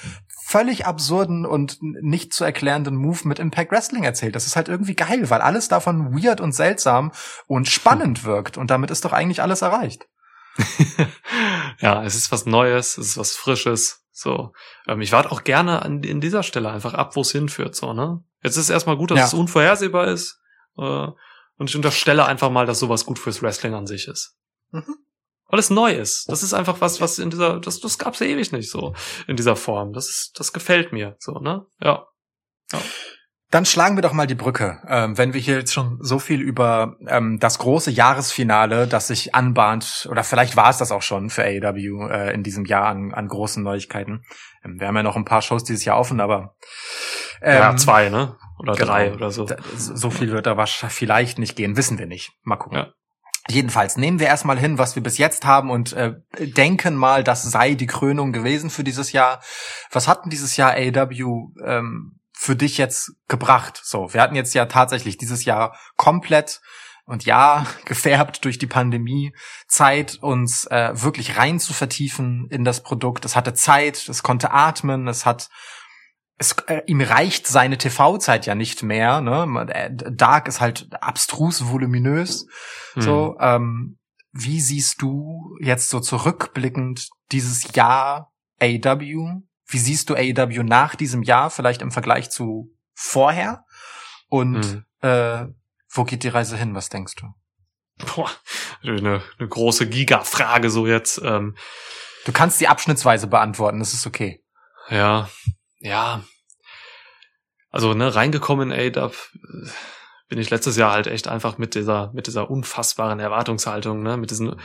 völlig absurden und nicht zu erklärenden Move mit Impact Wrestling erzählt. Das ist halt irgendwie geil, weil alles davon weird und seltsam und spannend wirkt und damit ist doch eigentlich alles erreicht. <laughs> ja, es ist was Neues, es ist was Frisches, so, ähm, ich warte auch gerne an, in dieser Stelle einfach ab, wo es hinführt. So, ne? Jetzt ist erstmal gut, dass ja. es unvorhersehbar ist. Äh, und ich unterstelle einfach mal, dass sowas gut fürs Wrestling an sich ist. Mhm. Weil es neu ist. Das ist einfach was, was in dieser, das, das gab's ja ewig nicht so in dieser Form. Das ist, das gefällt mir. So, ne? Ja. ja. Dann schlagen wir doch mal die Brücke, ähm, wenn wir hier jetzt schon so viel über ähm, das große Jahresfinale, das sich anbahnt, oder vielleicht war es das auch schon für AEW äh, in diesem Jahr an, an großen Neuigkeiten. Ähm, wir haben ja noch ein paar Shows dieses Jahr offen, aber ähm, ja, zwei, ne? Oder genau, drei oder so. So viel wird da wahrscheinlich vielleicht nicht gehen, wissen wir nicht. Mal gucken. Ja. Jedenfalls nehmen wir erstmal hin, was wir bis jetzt haben und äh, denken mal, das sei die Krönung gewesen für dieses Jahr. Was hatten dieses Jahr AEW ähm, für dich jetzt gebracht? So, wir hatten jetzt ja tatsächlich dieses Jahr komplett und ja, <laughs> gefärbt durch die Pandemie, Zeit, uns äh, wirklich rein zu vertiefen in das Produkt. Es hatte Zeit, es konnte atmen, es hat es, äh, ihm reicht seine TV-Zeit ja nicht mehr. Ne? Äh, Dark ist halt abstrus voluminös. Hm. So, ähm, wie siehst du jetzt so zurückblickend dieses Jahr AW? Wie siehst du AEW nach diesem Jahr, vielleicht im Vergleich zu vorher? Und mhm. äh, wo geht die Reise hin? Was denkst du? Boah, eine, eine große Giga-Frage so jetzt. Ähm. Du kannst die abschnittsweise beantworten, das ist okay. Ja, ja. Also, ne, reingekommen in AEW äh, bin ich letztes Jahr halt echt einfach mit dieser, mit dieser unfassbaren Erwartungshaltung, ne, mit diesen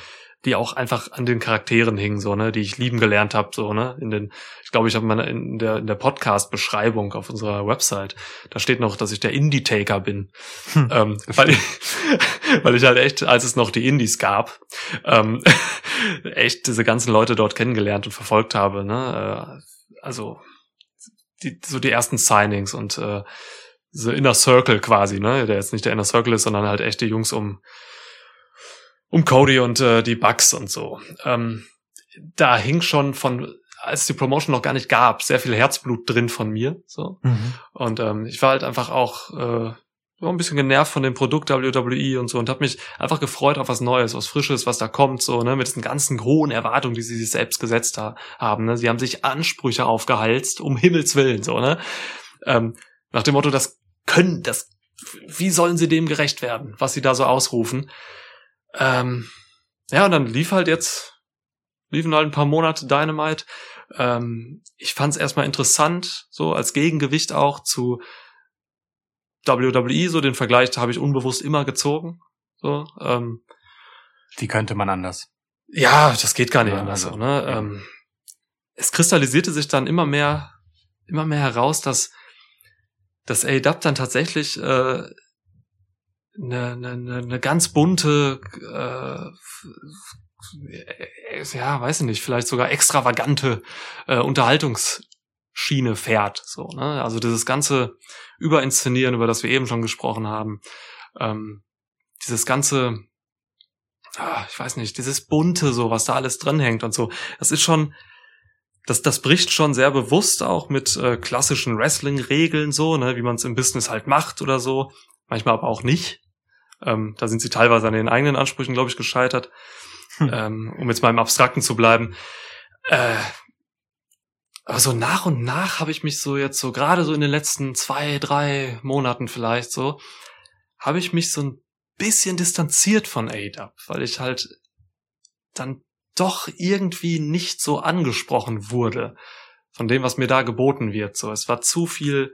die auch einfach an den Charakteren hingen, so, ne, die ich lieben gelernt habe, so, ne, in den, ich glaube, ich habe mal in der, in der Podcast-Beschreibung auf unserer Website, da steht noch, dass ich der Indie-Taker bin, hm, ähm, weil ich, <laughs> weil ich halt echt, als es noch die Indies gab, ähm, <laughs> echt diese ganzen Leute dort kennengelernt und verfolgt habe, ne, äh, also, die, so die ersten Signings und, äh, so Inner Circle quasi, ne, der jetzt nicht der Inner Circle ist, sondern halt echt die Jungs um, um Cody und äh, die Bugs und so. Ähm, da hing schon von, als die Promotion noch gar nicht gab, sehr viel Herzblut drin von mir. So. Mhm. Und ähm, ich war halt einfach auch äh, so ein bisschen genervt von dem Produkt WWE und so und habe mich einfach gefreut auf was Neues, was Frisches, was da kommt, so, ne, mit diesen ganzen hohen Erwartungen, die sie sich selbst gesetzt ha haben. Ne? Sie haben sich Ansprüche aufgehalst, um Himmels Willen, so, ne? Ähm, nach dem Motto, das können, das, wie sollen sie dem gerecht werden, was sie da so ausrufen? Ähm, ja, und dann lief halt jetzt, liefen halt ein paar Monate Dynamite. Ähm, ich fand es erstmal interessant, so als Gegengewicht auch zu WWE, so den Vergleich habe ich unbewusst immer gezogen. So, ähm, Die könnte man anders. Ja, das geht gar nicht ja, anders. Also, so, ne? Ja. Ähm, es kristallisierte sich dann immer mehr, immer mehr heraus, dass dass AEW dann tatsächlich äh, eine, eine, eine ganz bunte, äh, ja, weiß ich nicht, vielleicht sogar extravagante äh, Unterhaltungsschiene fährt. So, ne? Also dieses ganze Überinszenieren, über das wir eben schon gesprochen haben, ähm, dieses ganze, ah, ich weiß nicht, dieses bunte, so was da alles drin hängt und so, das ist schon, das, das bricht schon sehr bewusst auch mit äh, klassischen Wrestling-Regeln so, ne, wie man es im Business halt macht oder so, manchmal aber auch nicht. Ähm, da sind sie teilweise an den eigenen Ansprüchen, glaube ich, gescheitert. Hm. Ähm, um jetzt mal im Abstrakten zu bleiben. Äh, aber so nach und nach habe ich mich so jetzt so, gerade so in den letzten zwei, drei Monaten vielleicht so, habe ich mich so ein bisschen distanziert von ADAP, weil ich halt dann doch irgendwie nicht so angesprochen wurde von dem, was mir da geboten wird. So, es war zu viel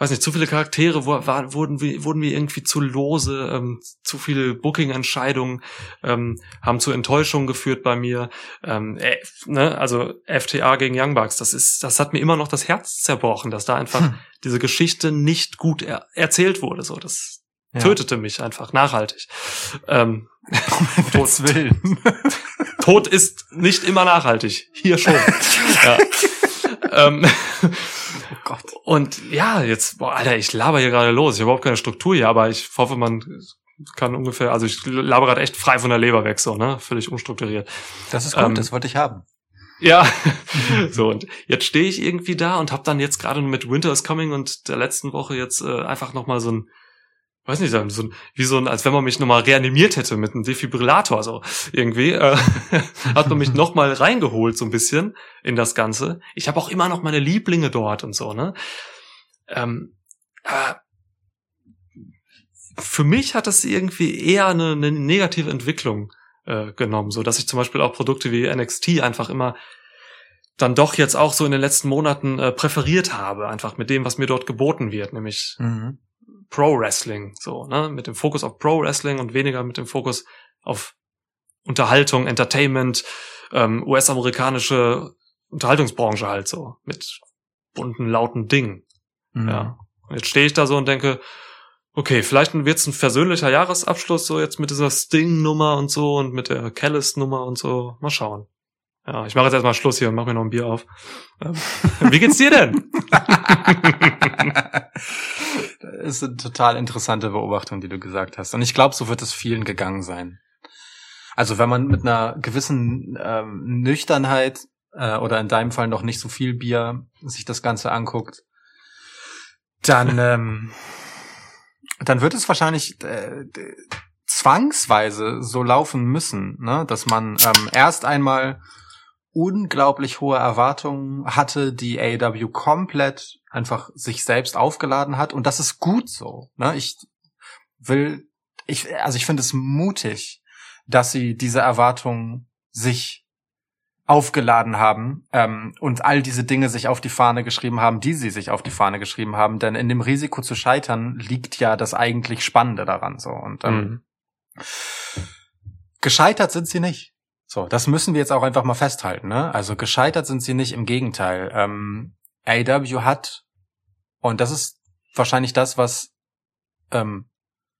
weiß nicht, zu viele Charaktere wo, war, wurden, wir, wurden wir irgendwie zu lose, ähm, zu viele Booking-Entscheidungen ähm, haben zu Enttäuschungen geführt bei mir. Ähm, äh, ne? Also FTA gegen Young Bucks, das ist, das hat mir immer noch das Herz zerbrochen, dass da einfach hm. diese Geschichte nicht gut er erzählt wurde. So, das ja. tötete mich einfach nachhaltig. Ähm, Tod, Willen. <laughs> Tod ist nicht immer nachhaltig. Hier schon. <laughs> ja. ähm, Oh Gott. Und ja, jetzt, boah, Alter, ich laber hier gerade los. Ich habe überhaupt keine Struktur hier, aber ich hoffe, man kann ungefähr, also ich laber gerade echt frei von der Leber weg, so, ne? Völlig unstrukturiert. Das ist gut, ähm, das wollte ich haben. Ja, <laughs> so und jetzt stehe ich irgendwie da und habe dann jetzt gerade mit Winter is Coming und der letzten Woche jetzt äh, einfach noch mal so ein weiß nicht, so wie so ein, als wenn man mich nochmal reanimiert hätte mit einem Defibrillator, so irgendwie, äh, <laughs> hat man mich nochmal reingeholt, so ein bisschen in das Ganze. Ich habe auch immer noch meine Lieblinge dort und so, ne? Ähm, äh, für mich hat das irgendwie eher eine, eine negative Entwicklung äh, genommen, so dass ich zum Beispiel auch Produkte wie NXT einfach immer dann doch jetzt auch so in den letzten Monaten äh, präferiert habe, einfach mit dem, was mir dort geboten wird, nämlich mhm. Pro Wrestling, so, ne, mit dem Fokus auf Pro Wrestling und weniger mit dem Fokus auf Unterhaltung, Entertainment, ähm, US-amerikanische Unterhaltungsbranche halt so, mit bunten, lauten Dingen. Mhm. Ja. Und jetzt stehe ich da so und denke, okay, vielleicht wird's ein versöhnlicher Jahresabschluss, so jetzt mit dieser Sting-Nummer und so und mit der Callis-Nummer und so. Mal schauen. Ja, ich mache jetzt erstmal Schluss hier und mache mir noch ein Bier auf. Ähm, wie geht's dir denn? <laughs> das ist eine total interessante Beobachtung, die du gesagt hast. Und ich glaube, so wird es vielen gegangen sein. Also wenn man mit einer gewissen ähm, Nüchternheit äh, oder in deinem Fall noch nicht so viel Bier sich das Ganze anguckt, dann <laughs> ähm, dann wird es wahrscheinlich äh, zwangsweise so laufen müssen, ne? dass man ähm, erst einmal unglaublich hohe Erwartungen hatte, die AEW komplett einfach sich selbst aufgeladen hat und das ist gut so. Ne? Ich will, ich, also ich finde es mutig, dass sie diese Erwartungen sich aufgeladen haben ähm, und all diese Dinge sich auf die Fahne geschrieben haben, die sie sich auf die Fahne geschrieben haben. Denn in dem Risiko zu scheitern liegt ja das eigentlich Spannende daran so. Und ähm, mhm. gescheitert sind sie nicht. So, das müssen wir jetzt auch einfach mal festhalten. Ne? Also gescheitert sind sie nicht, im Gegenteil. Ähm, AW hat, und das ist wahrscheinlich das, was ähm,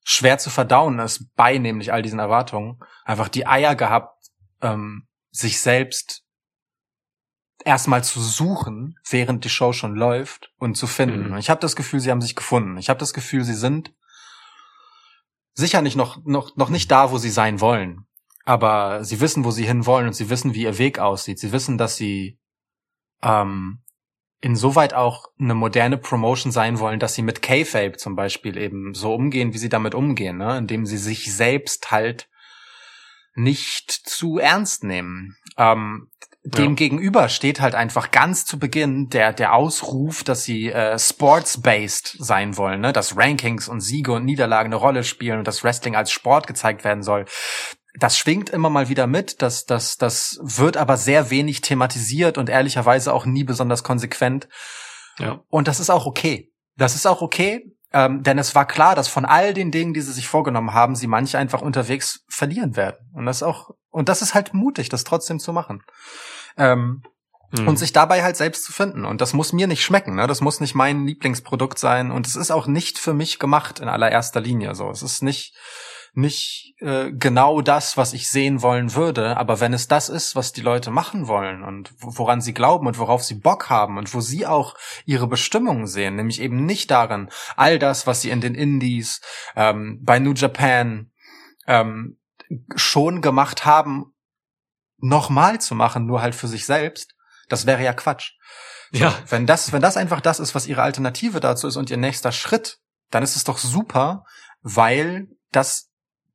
schwer zu verdauen ist, bei nämlich all diesen Erwartungen, einfach die Eier gehabt, ähm, sich selbst erstmal zu suchen, während die Show schon läuft und zu finden. Mhm. Ich habe das Gefühl, sie haben sich gefunden. Ich habe das Gefühl, sie sind sicher nicht noch noch noch nicht da, wo sie sein wollen aber sie wissen, wo sie hinwollen und sie wissen, wie ihr Weg aussieht. Sie wissen, dass sie ähm, insoweit auch eine moderne Promotion sein wollen, dass sie mit K-Fape zum Beispiel eben so umgehen, wie sie damit umgehen, ne? indem sie sich selbst halt nicht zu ernst nehmen. Ähm, dem ja. gegenüber steht halt einfach ganz zu Beginn der der Ausruf, dass sie äh, sports-based sein wollen, ne? dass Rankings und Siege und Niederlagen eine Rolle spielen und dass Wrestling als Sport gezeigt werden soll das schwingt immer mal wieder mit, das, das, das wird aber sehr wenig thematisiert und ehrlicherweise auch nie besonders konsequent. Ja. Und das ist auch okay. Das ist auch okay, ähm, denn es war klar, dass von all den Dingen, die sie sich vorgenommen haben, sie manche einfach unterwegs verlieren werden. Und das auch, und das ist halt mutig, das trotzdem zu machen. Ähm, Mhm. Und sich dabei halt selbst zu finden. Und das muss mir nicht schmecken, ne? Das muss nicht mein Lieblingsprodukt sein. Und es ist auch nicht für mich gemacht in allererster Linie. So, es ist nicht nicht äh, genau das, was ich sehen wollen würde, aber wenn es das ist, was die Leute machen wollen und woran sie glauben und worauf sie Bock haben und wo sie auch ihre Bestimmung sehen, nämlich eben nicht darin, all das, was sie in den Indies, ähm, bei New Japan ähm, schon gemacht haben, nochmal zu machen, nur halt für sich selbst, das wäre ja Quatsch. So, ja. Wenn das, wenn das einfach das ist, was ihre Alternative dazu ist und ihr nächster Schritt, dann ist es doch super, weil das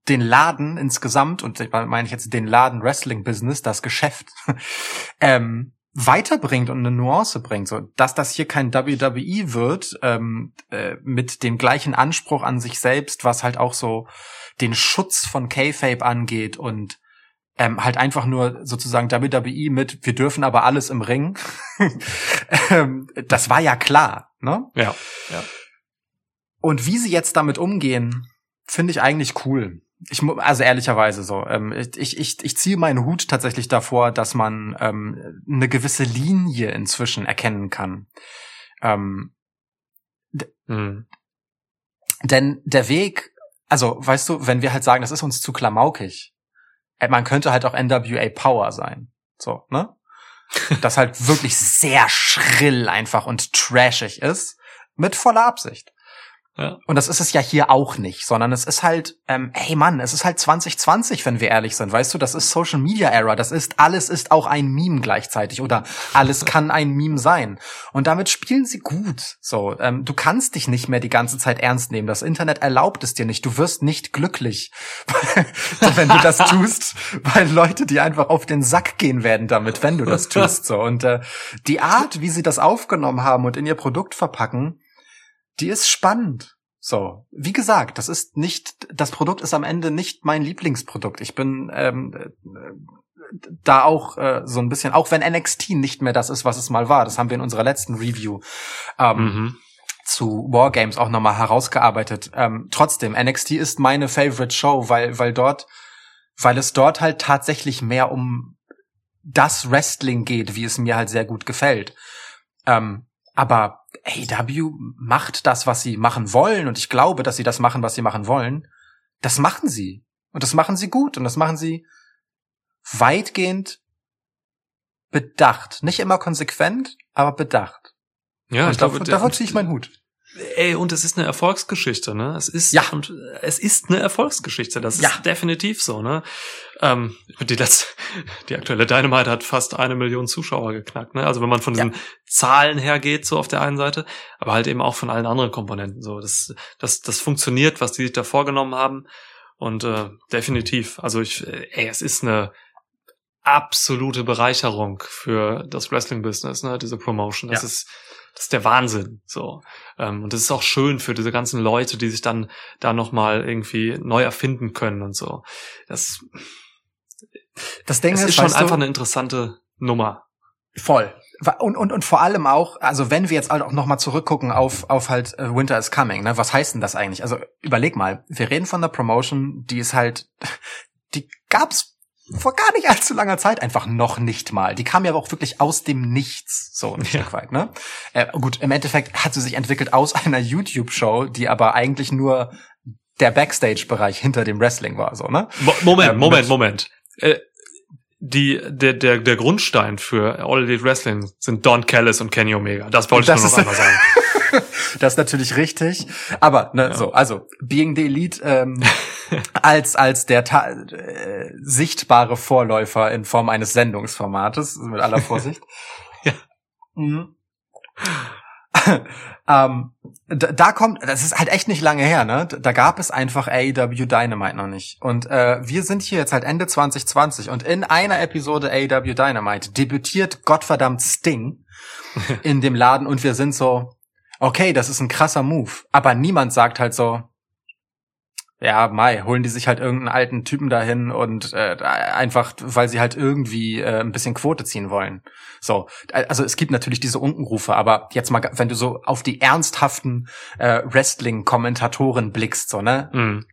den Laden insgesamt, und ich meine ich jetzt den Laden Wrestling-Business, das Geschäft, <laughs> ähm, weiterbringt und eine Nuance bringt, so dass das hier kein WWE wird ähm, äh, mit dem gleichen Anspruch an sich selbst, was halt auch so den Schutz von K-Fape angeht und ähm, halt einfach nur sozusagen WWE mit, wir dürfen aber alles im Ring. <laughs> ähm, das war ja klar, ne? Ja, ja. Und wie sie jetzt damit umgehen, finde ich eigentlich cool ich also ehrlicherweise so, ähm, ich, ich, ich ziehe meinen Hut tatsächlich davor, dass man ähm, eine gewisse Linie inzwischen erkennen kann. Ähm, mhm. Denn der Weg, also weißt du, wenn wir halt sagen, das ist uns zu klamaukig, äh, man könnte halt auch NWA Power sein. So, ne? <laughs> das halt wirklich sehr schrill einfach und trashig ist, mit voller Absicht. Und das ist es ja hier auch nicht, sondern es ist halt, ähm, hey Mann, es ist halt 2020, wenn wir ehrlich sind, weißt du, das ist Social Media Era, das ist, alles ist auch ein Meme gleichzeitig oder alles kann ein Meme sein. Und damit spielen sie gut. So, ähm, du kannst dich nicht mehr die ganze Zeit ernst nehmen. Das Internet erlaubt es dir nicht. Du wirst nicht glücklich, <laughs> wenn du das tust, weil Leute dir einfach auf den Sack gehen werden damit, wenn du das tust. So und äh, die Art, wie sie das aufgenommen haben und in ihr Produkt verpacken, die ist spannend. So, wie gesagt, das ist nicht, das Produkt ist am Ende nicht mein Lieblingsprodukt. Ich bin ähm, äh, da auch äh, so ein bisschen, auch wenn NXT nicht mehr das ist, was es mal war. Das haben wir in unserer letzten Review ähm, mhm. zu Wargames auch nochmal herausgearbeitet. Ähm, trotzdem, NXT ist meine Favorite Show, weil, weil dort, weil es dort halt tatsächlich mehr um das Wrestling geht, wie es mir halt sehr gut gefällt. Ähm, aber AW macht das, was sie machen wollen, und ich glaube, dass sie das machen, was sie machen wollen. Das machen sie. Und das machen sie gut. Und das machen sie weitgehend bedacht. Nicht immer konsequent, aber bedacht. Ja, und ich glaube, davon ziehe ich meinen Hut. Ey, und es ist eine Erfolgsgeschichte, ne? Es ist ja. und es ist eine Erfolgsgeschichte. Das ist ja. definitiv so, ne? Ähm, die letzte, die aktuelle Dynamite hat fast eine Million Zuschauer geknackt, ne? Also wenn man von diesen ja. Zahlen hergeht, so auf der einen Seite, aber halt eben auch von allen anderen Komponenten, so das, das, das funktioniert, was die sich da vorgenommen haben und äh, definitiv. Also ich, ey, es ist eine absolute Bereicherung für das Wrestling-Business, ne? Diese Promotion. Das ja. ist das ist der Wahnsinn. So. Ähm, und das ist auch schön für diese ganzen Leute, die sich dann da nochmal irgendwie neu erfinden können und so. Das, das Ding ist, ist schon einfach eine interessante Nummer. Voll. Und, und, und vor allem auch, also wenn wir jetzt halt auch nochmal zurückgucken auf, auf halt äh, Winter is Coming, ne, was heißt denn das eigentlich? Also überleg mal, wir reden von der Promotion, die ist halt, <laughs> die gab's vor gar nicht allzu langer Zeit einfach noch nicht mal. Die kam ja aber auch wirklich aus dem Nichts, so ein ja. Stück weit, ne? Äh, gut, im Endeffekt hat sie sich entwickelt aus einer YouTube-Show, die aber eigentlich nur der Backstage-Bereich hinter dem Wrestling war, so, ne? Moment, ähm, Moment, Moment. Äh, die, der, der, der Grundstein für All Elite Wrestling sind Don Callis und Kenny Omega. Das wollte ich nur noch einmal sagen. <laughs> <laughs> das ist natürlich richtig. Aber ne, ja. so, also Being the Elite ähm, <laughs> als als der äh, sichtbare Vorläufer in Form eines Sendungsformates mit aller Vorsicht. <laughs> ja. Mhm. ähm, da, da kommt, das ist halt echt nicht lange her, ne? Da gab es einfach AEW Dynamite noch nicht. Und äh, wir sind hier jetzt halt Ende 2020 und in einer Episode AEW Dynamite debütiert Gottverdammt Sting in dem Laden und wir sind so, okay, das ist ein krasser Move. Aber niemand sagt halt so, ja, Mai, holen die sich halt irgendeinen alten Typen dahin und äh, einfach, weil sie halt irgendwie äh, ein bisschen Quote ziehen wollen. So, also es gibt natürlich diese Unkenrufe, aber jetzt mal, wenn du so auf die ernsthaften äh, Wrestling-Kommentatoren blickst, so, ne? Mm.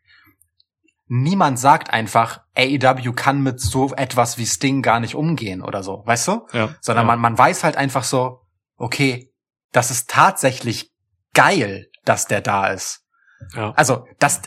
niemand sagt einfach, AEW kann mit so etwas wie Sting gar nicht umgehen oder so, weißt du? Ja. Sondern ja. man, man weiß halt einfach so, okay, das ist tatsächlich geil, dass der da ist. Ja. Also, das,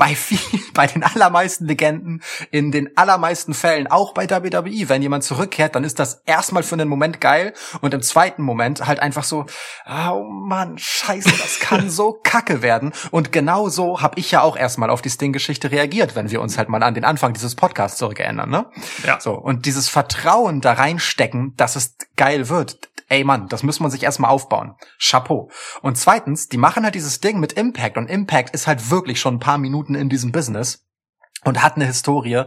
bei viel, <laughs> bei den allermeisten Legenden, in den allermeisten Fällen, auch bei WWE, wenn jemand zurückkehrt, dann ist das erstmal für einen Moment geil und im zweiten Moment halt einfach so, oh Mann, scheiße, das kann <laughs> so kacke werden. Und genau so habe ich ja auch erstmal auf die Sting-Geschichte reagiert, wenn wir uns halt mal an den Anfang dieses Podcasts zurückerinnern, ne? Ja. So, und dieses Vertrauen da reinstecken, dass es geil wird, ey Mann, das muss man sich erstmal aufbauen. Chapeau. Und zweitens, die machen halt dieses Ding mit Impact und Impact ist halt wirklich schon ein paar Minuten in diesem Business und hat eine Historie,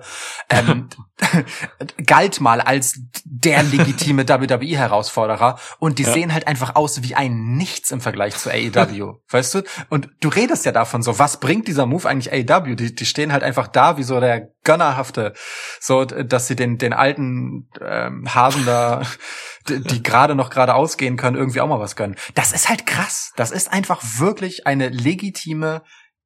ähm, <laughs> galt mal als der legitime WWE-Herausforderer und die Ja. sehen halt einfach aus wie ein Nichts im Vergleich zu AEW, <laughs> weißt du? Und du redest ja davon so, was bringt dieser Move eigentlich AEW? Die, die stehen halt einfach da wie so der Gönnerhafte, so, dass sie den, den alten ähm, Hasen da, <laughs> die, die gerade noch gerade ausgehen können, irgendwie auch mal was gönnen. Das ist halt krass. Das ist einfach wirklich eine legitime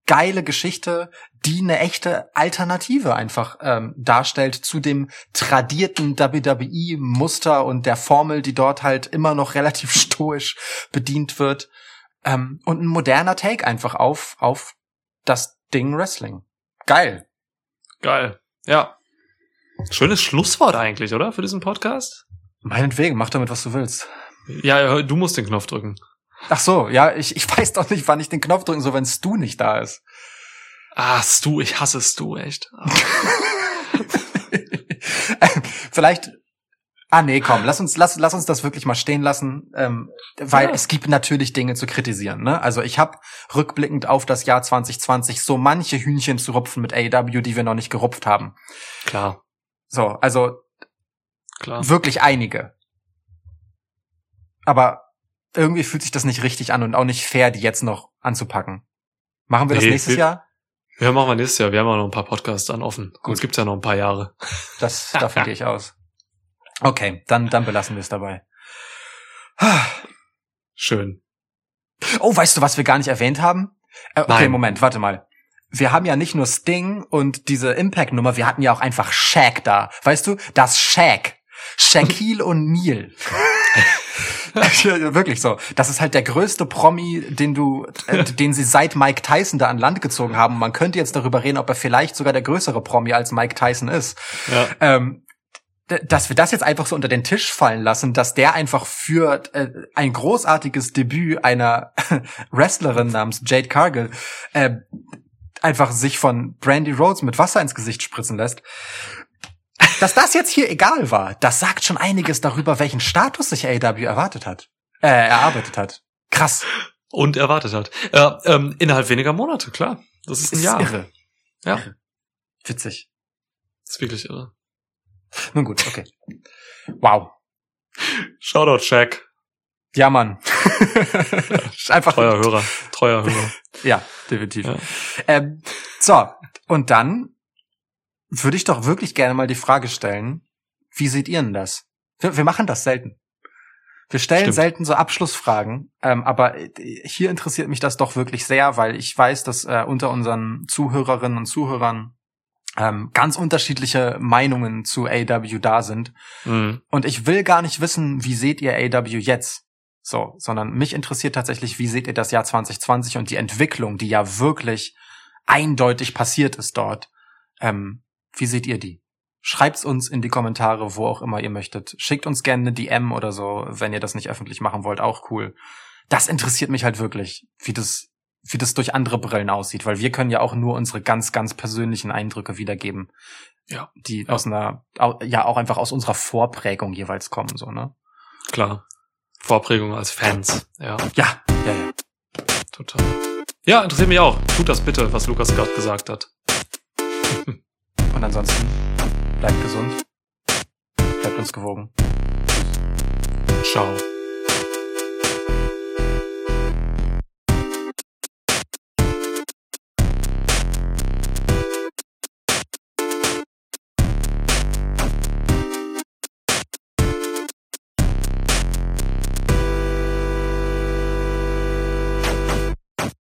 geile Geschichte, die eine echte Alternative einfach ähm, darstellt zu dem tradierten WWE-Muster und der Formel, die dort halt immer noch relativ <laughs> stoisch bedient wird. Ähm, und ein moderner Take einfach auf, auf das Ding Wrestling. Geil. Geil. Ja. Schönes Schlusswort eigentlich, oder? Für diesen Podcast? Meinetwegen, mach damit, was du willst. Ja, du musst den Knopf drücken. Ach so, ja, ich, ich <laughs> weiß doch nicht, wann ich den Knopf drücken soll, wenn Stu nicht da ist. Ah, Stu, ich hasse Stu, echt. Ah. <laughs> Vielleicht. Ah nee, komm, lass uns lass, lass uns das wirklich mal stehen lassen, ähm, weil Ja. es gibt natürlich Dinge zu kritisieren. Ne? Also ich habe rückblickend auf das Jahr 2020 so manche Hühnchen zu rupfen mit AEW, die wir noch nicht gerupft haben. Klar, So, also klar. wirklich einige. Aber irgendwie fühlt sich das nicht richtig an und auch nicht fair, die jetzt noch anzupacken. Machen wir das Nee, nächstes wir- Jahr? Ja, machen wir nächstes Jahr. Wir haben ja noch ein paar Podcasts dann offen. Gut. Uns gibt's ja noch ein paar Jahre. Das, davon gehe <laughs> ich aus. Okay, dann, dann belassen wir es dabei. Schön. Oh, weißt du, was wir gar nicht erwähnt haben? Äh, okay, Nein. Moment, warte mal. Wir haben ja nicht nur Sting und diese Impact-Nummer, wir hatten ja auch einfach Shaq da. Weißt du, das Shaq. Shaquille O'Neal. <laughs> Wirklich so. Das ist halt der größte Promi, den du, äh, <laughs> den sie seit Mike Tyson da an Land gezogen haben. Man könnte jetzt darüber reden, ob er vielleicht sogar der größere Promi als Mike Tyson ist. Ja. Ähm, dass wir das jetzt einfach so unter den Tisch fallen lassen, dass der einfach für äh, ein großartiges Debüt einer <laughs> Wrestlerin namens Jade Cargill äh, einfach sich von Brandy Rhodes mit Wasser ins Gesicht spritzen lässt. Dass das jetzt hier egal war, das sagt schon einiges darüber, welchen Status sich AEW erwartet hat, äh, erarbeitet hat. Krass. Und erwartet hat. Ja, ähm, innerhalb weniger Monate, klar. Das ist ein Ist Jahr. irre. Ja. Irre. Witzig. Das ist wirklich irre. Nun gut, okay. Wow. Shoutout, Shaq. Ja, Mann. <laughs> Einfach Treuer Hörer. Treuer Hörer. Ja, definitiv. Ja. Ähm, so, und dann würde ich doch wirklich gerne mal die Frage stellen, wie seht ihr denn das? Wir, wir machen das selten. Wir stellen Stimmt. selten so Abschlussfragen, ähm, aber äh, hier interessiert mich das doch wirklich sehr, weil ich weiß, dass äh, unter unseren Zuhörerinnen und Zuhörern ähm, ganz unterschiedliche Meinungen zu AW da sind. Mhm. Und ich will gar nicht wissen, wie seht ihr AW jetzt? So, sondern mich interessiert tatsächlich, wie seht ihr das Jahr 2020 und die Entwicklung, die ja wirklich eindeutig passiert ist dort. Ähm, wie seht ihr die? Schreibt's uns in die Kommentare, wo auch immer ihr möchtet. Schickt uns gerne eine DM oder so, wenn ihr das nicht öffentlich machen wollt, auch cool. Das interessiert mich halt wirklich, wie das, wie das durch andere Brillen aussieht, weil wir können ja auch nur unsere ganz, ganz persönlichen Eindrücke wiedergeben. Ja. Die Ja. aus einer, ja, auch einfach aus unserer Vorprägung jeweils kommen, so, ne? Klar. Vorprägung als Fans. Ja, Ja, ja, ja. total. Ja, interessiert mich auch. Tut das bitte, was Lukas gerade gesagt hat. Und ansonsten bleibt gesund, bleibt uns gewogen. Ciao.